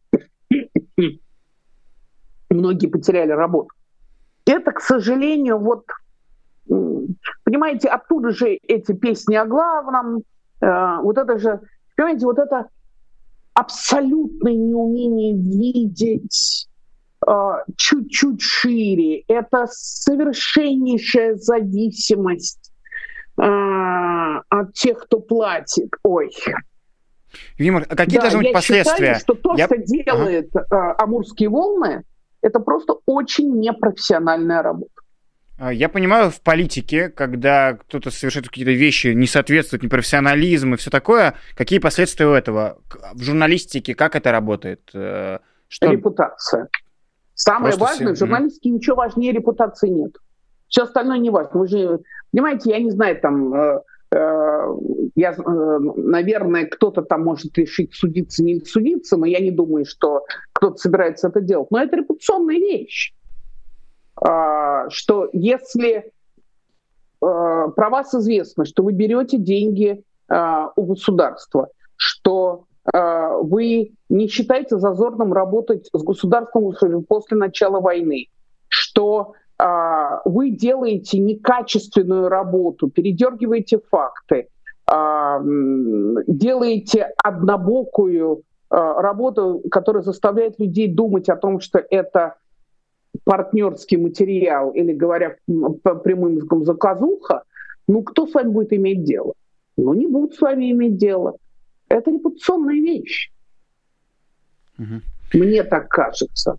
*clears throat* многие потеряли работу. Это, к сожалению, вот, понимаете, оттуда же эти песни о главном, э, вот это же, понимаете, вот это абсолютное неумение видеть э, чуть-чуть шире, это совершеннейшая зависимость э, от тех, кто платит. Ой, Видимо, а какие да, должны быть я последствия? Считаю, что то, я... что делает ага. Амурские волны, это просто очень непрофессиональная работа. А, я понимаю, в политике, когда кто-то совершает какие-то вещи, не соответствует непрофессионализм и все такое, какие последствия у этого? В журналистике как это работает? Э, что... Репутация. Самое Просто важное, все... в журналистике mm-hmm. ничего важнее репутации нет. Все остальное не важно. Вы же, понимаете, я не знаю, там, э, я, э, наверное, кто-то там может решить судиться, не судиться, но я не думаю, что кто-то собирается это делать. Но это репутационная вещь, а, что если э, про вас известно, что вы берете деньги у государства, что вы не считаете зазорным работать с государством после начала войны, что вы делаете некачественную работу, передергиваете факты, а, делаете однобокую а, работу, которая заставляет людей думать о том, что это партнерский материал, или говоря по прямым языком, заказуха, ну кто с вами будет иметь дело? Ну не будут с вами иметь дело. Это репутационная вещь. Угу. Мне так кажется.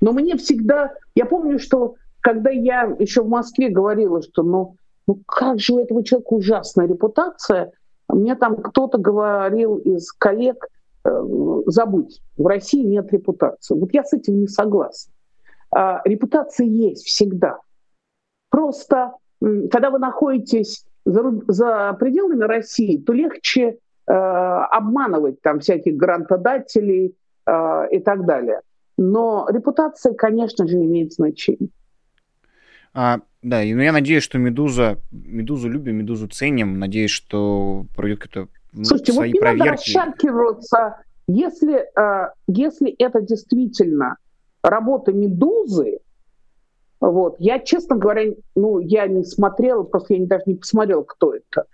Но мне всегда... Я помню, что когда я еще в Москве говорила, что ну, ну как же у этого человека ужасная репутация, мне там кто-то говорил из коллег, э, забудь, в России нет репутации. Вот я с этим не согласна. А, репутация есть всегда. Просто, когда вы находитесь за, за пределами России, то легче э, обманывать там всяких грантодателей э, и так далее. Но репутация, конечно же, имеет значение. А, да, и ну, я надеюсь, что Медуза, Медузу любим, Медузу ценим. Надеюсь, что пройдет какое-то ну, Слушайте, свои вот не проверки. надо расчеркиваться. Если, э, если это действительно работа Медузы, вот, я, честно говоря, ну, я не смотрела, просто я даже не посмотрела, кто это,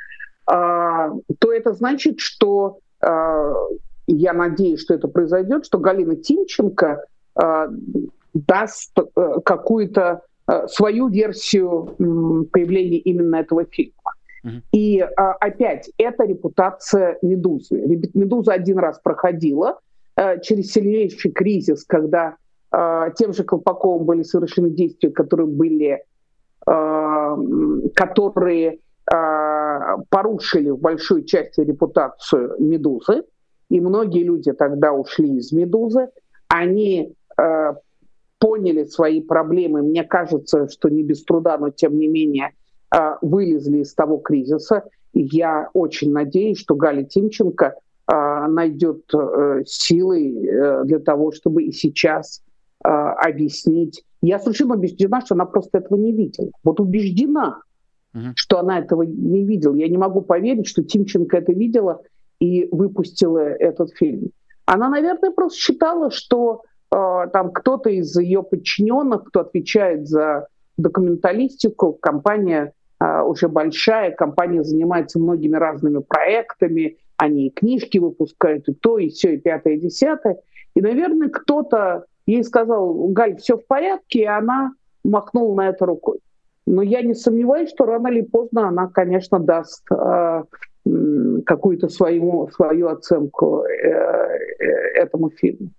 а, то это значит, что а, я надеюсь, что это произойдет, что Галина Тимченко а, даст а, какую-то свою версию появления именно этого фильма. И а, опять, это репутация «Медузы». «Медуза» один раз проходила э, через сильнейший кризис, когда э, тем же Колпаковым были совершены действия, которые были, которые порушили в большой части репутацию «Медузы». И многие люди тогда ушли из «Медузы». Они поняли свои проблемы, мне кажется, что не без труда, но тем не менее а, вылезли из того кризиса. И я очень надеюсь, что Галя Тимченко а, найдет э, силы э, для того, чтобы и сейчас а, объяснить. Я совершенно убеждена, что она просто этого не видела. Вот убеждена, угу. что она этого не видела. Я не могу поверить, что Тимченко это видела и выпустила этот фильм. Она, наверное, просто считала, что там кто-то из ее подчиненных, кто отвечает за документалистику, компания э, уже большая, компания занимается многими разными проектами, они и книжки выпускают, и то, и все, и пятое, и десятое. И, наверное, кто-то ей сказал, Галь, все в порядке, и она махнула на это рукой. Но я не сомневаюсь, что рано или поздно она, конечно, даст э, какую-то свою, свою оценку э, э, этому фильму.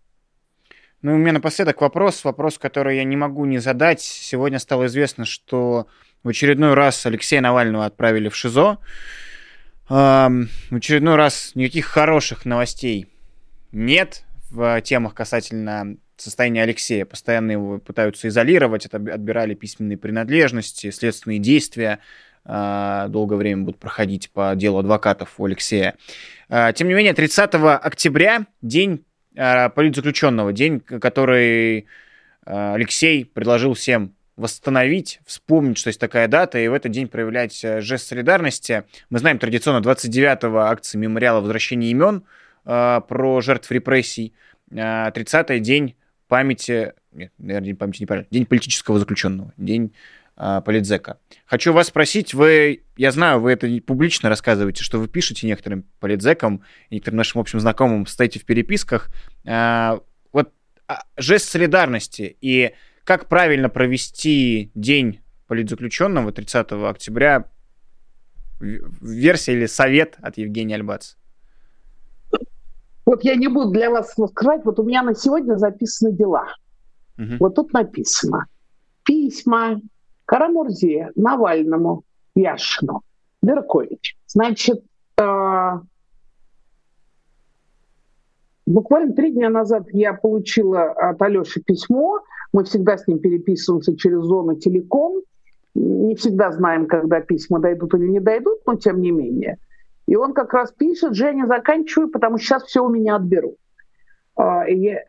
Ну, у меня напоследок вопрос, вопрос, который я не могу не задать. Сегодня стало известно, что в очередной раз Алексея Навального отправили в ШИЗО. В очередной раз никаких хороших новостей нет в темах касательно состояния Алексея. Постоянно его пытаются изолировать, отбирали письменные принадлежности, следственные действия. долгое время будут проходить по делу адвокатов у Алексея. Тем не менее, 30 октября, день политзаключенного, день, который Алексей предложил всем восстановить, вспомнить, что есть такая дата, и в этот день проявлять э, жест солидарности. Мы знаем традиционно 29-го акции мемориала возвращения имен э, про жертв репрессий, э, 30-й день памяти, нет, наверное, день памяти неправильно, день политического заключенного, день э, политзека. Хочу вас спросить, вы, я знаю, вы это публично рассказываете, что вы пишете некоторым политзекам, некоторым нашим общим знакомым, стоите в переписках. Э, вот а, жест солидарности и как правильно провести день политзаключенного 30 октября? Версия или совет от Евгения Альбац? Вот я не буду для вас скрывать, вот у меня на сегодня записаны дела. Угу. Вот тут написано. Письма Карамурзе, Навальному, Яшину, Беркович. Значит, э, буквально три дня назад я получила от Алеши письмо, мы всегда с ним переписываемся через зону телеком. Не всегда знаем, когда письма дойдут или не дойдут, но тем не менее. И он как раз пишет, Женя, заканчиваю, потому что сейчас все у меня отберут. А,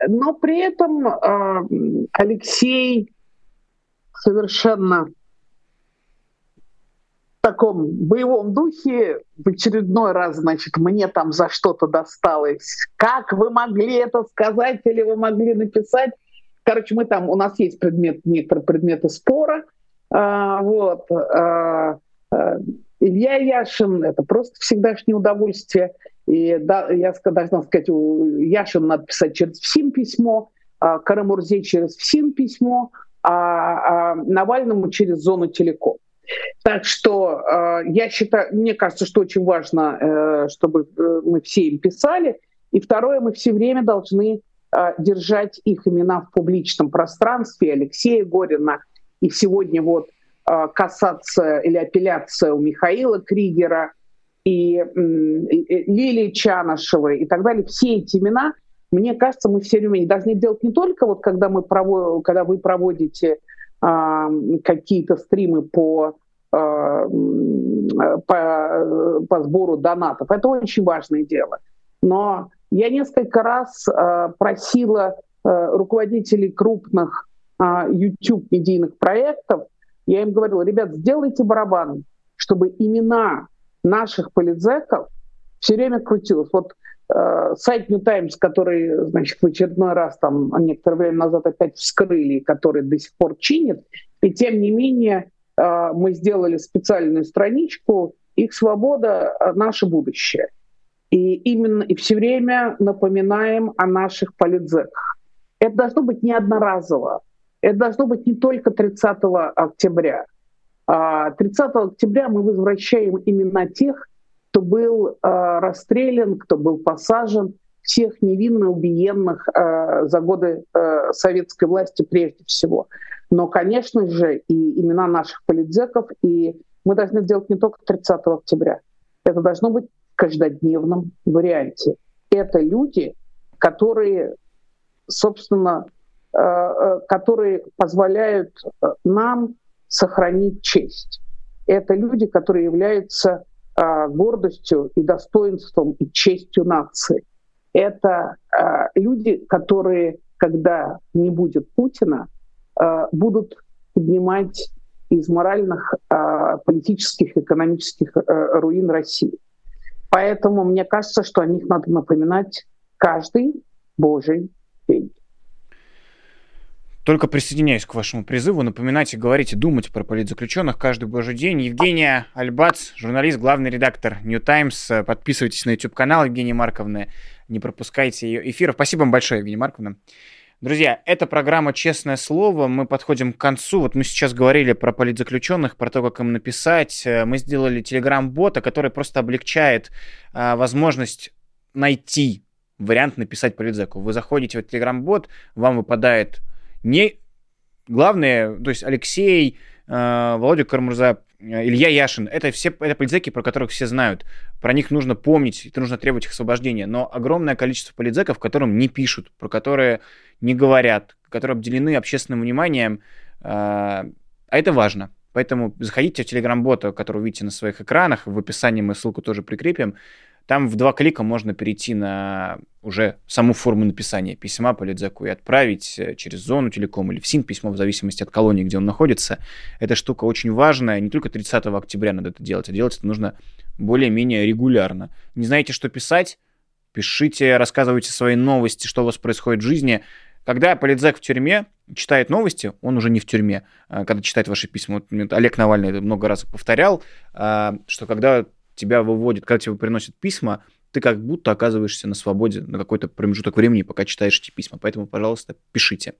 но при этом а, Алексей совершенно в таком боевом духе в очередной раз, значит, мне там за что-то досталось. Как вы могли это сказать или вы могли написать? Короче, мы там, у нас есть предмет, некоторые предметы спора. А, вот. А, а, Илья Яшин — это просто всегдашнее удовольствие. И да, я должна сказать, Яшин надо писать через ВСИМ письмо, а Карамурзе через ВСИМ письмо, а, а Навальному через зону телеком. Так что э, я считаю, мне кажется, что очень важно, э, чтобы э, мы все им писали. И второе, мы все время должны Э, держать их имена в публичном пространстве, Алексея Горина, и сегодня вот э, касаться или апелляция у Михаила Кригера и Лилии Чанышевой и так далее, все эти имена, мне кажется, мы все время должны делать не только вот когда, мы проводим, когда вы проводите э, какие-то стримы по, э, по, по сбору донатов, это очень важное дело, но я несколько раз э, просила э, руководителей крупных э, YouTube-медийных проектов, я им говорила, ребят, сделайте барабан, чтобы имена наших политзеков все время крутилось. Вот сайт New Times, который, значит, в очередной раз там некоторое время назад опять вскрыли, который до сих пор чинит, и тем не менее э, мы сделали специальную страничку «Их свобода – наше будущее». И именно и все время напоминаем о наших политзеках. Это должно быть не одноразово. Это должно быть не только 30 октября. 30 а октября мы возвращаем именно тех, кто был а, расстрелян, кто был посажен, всех невинно убиенных а, за годы советской власти прежде всего. Но, конечно же, и имена наших политзеков, и мы должны сделать не только 30 октября. Это должно быть каждодневном варианте. Это люди, которые, собственно, э, э, которые позволяют э, нам сохранить честь. Это люди, которые являются гордостью и достоинством и честью нации. Это люди, которые, когда не будет Путина, будут поднимать из моральных, политических, экономических руин России. Поэтому мне кажется, что о них надо напоминать каждый божий день. Только присоединяюсь к вашему призыву. Напоминайте, говорите, думайте про политзаключенных каждый божий день. Евгения Альбац, журналист, главный редактор New Times. Подписывайтесь на YouTube-канал Евгении Марковны. Не пропускайте ее эфиров. Спасибо вам большое, Евгения Марковна. Друзья, это программа «Честное слово». Мы подходим к концу. Вот мы сейчас говорили про политзаключенных, про то, как им написать. Мы сделали телеграм-бота, который просто облегчает а, возможность найти вариант написать политзеку. Вы заходите в телеграм-бот, вам выпадает не... Главное, то есть Алексей, э, Володя Кармурза, Э, Илья Яшин, это все это политзеки, про которых все знают. Про них нужно помнить, это нужно требовать их освобождения. Но огромное количество политзеков, которым не пишут, про которые не говорят, которые обделены общественным вниманием, э, а это важно. Поэтому заходите в Telegram-бота, который вы видите на своих экранах. В описании мы ссылку тоже прикрепим. Там в два клика можно перейти на уже саму форму написания письма по Лидзаку и отправить э, через зону телеком или в СИН письмо, в зависимости от колонии, где он находится. Эта штука очень важная. Не только 30 октября надо это делать, а делать это нужно более-менее регулярно. Не знаете, что писать? Пишите, рассказывайте свои новости, что у вас происходит в жизни. Когда Политзек в тюрьме читает новости, он уже не в тюрьме, а когда читает ваши письма. Вот Олег Навальный это много раз повторял, а, что когда тебя выводят, когда тебе приносят письма, ты как будто оказываешься на свободе на какой-то промежуток времени, пока читаешь эти письма. Поэтому, пожалуйста, пишите.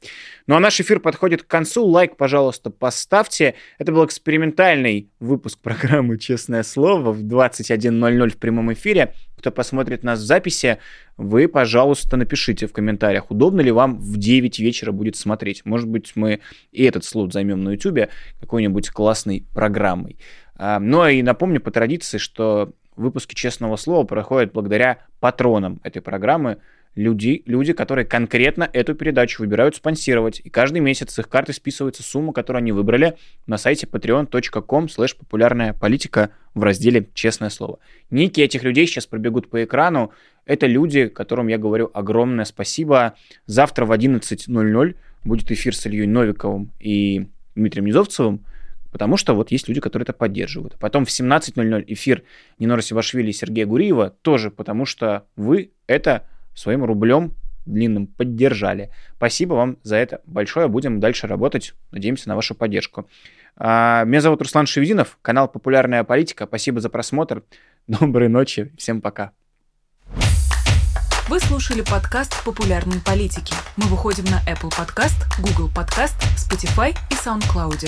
Ну а наш эфир подходит к концу. Лайк, пожалуйста, поставьте. Это был экспериментальный выпуск программы «Честное слово» в 21.00 в прямом эфире. Кто посмотрит нас в записи, вы, пожалуйста, напишите в комментариях, удобно ли вам в 9 вечера будет смотреть. Может быть, мы и этот слот займем на YouTube какой-нибудь классной программой. А, Но ну, и напомню по традиции, что выпуски «Честного слова» проходят благодаря патронам этой программы, люди, люди, которые конкретно эту передачу выбирают спонсировать. И каждый месяц с их карты списывается сумма, которую они выбрали на сайте patreon.com slash популярная политика в разделе «Честное слово». Ники этих людей сейчас пробегут по экрану. Это люди, которым я говорю огромное спасибо. Завтра в 11.00 будет эфир с Ильей Новиковым и Дмитрием Низовцевым. Потому что вот есть люди, которые это поддерживают. Потом в 17.00 эфир Нинора Севашвили и Сергея Гуриева тоже потому, что вы это своим рублем длинным поддержали. Спасибо вам за это большое. Будем дальше работать. Надеемся на вашу поддержку. А, меня зовут Руслан Шевединов, канал «Популярная политика». Спасибо за просмотр. *laughs* Доброй ночи. Всем пока. Вы слушали подкаст «Популярные политики». Мы выходим на Apple Podcast, Google Podcast, Spotify и SoundCloud.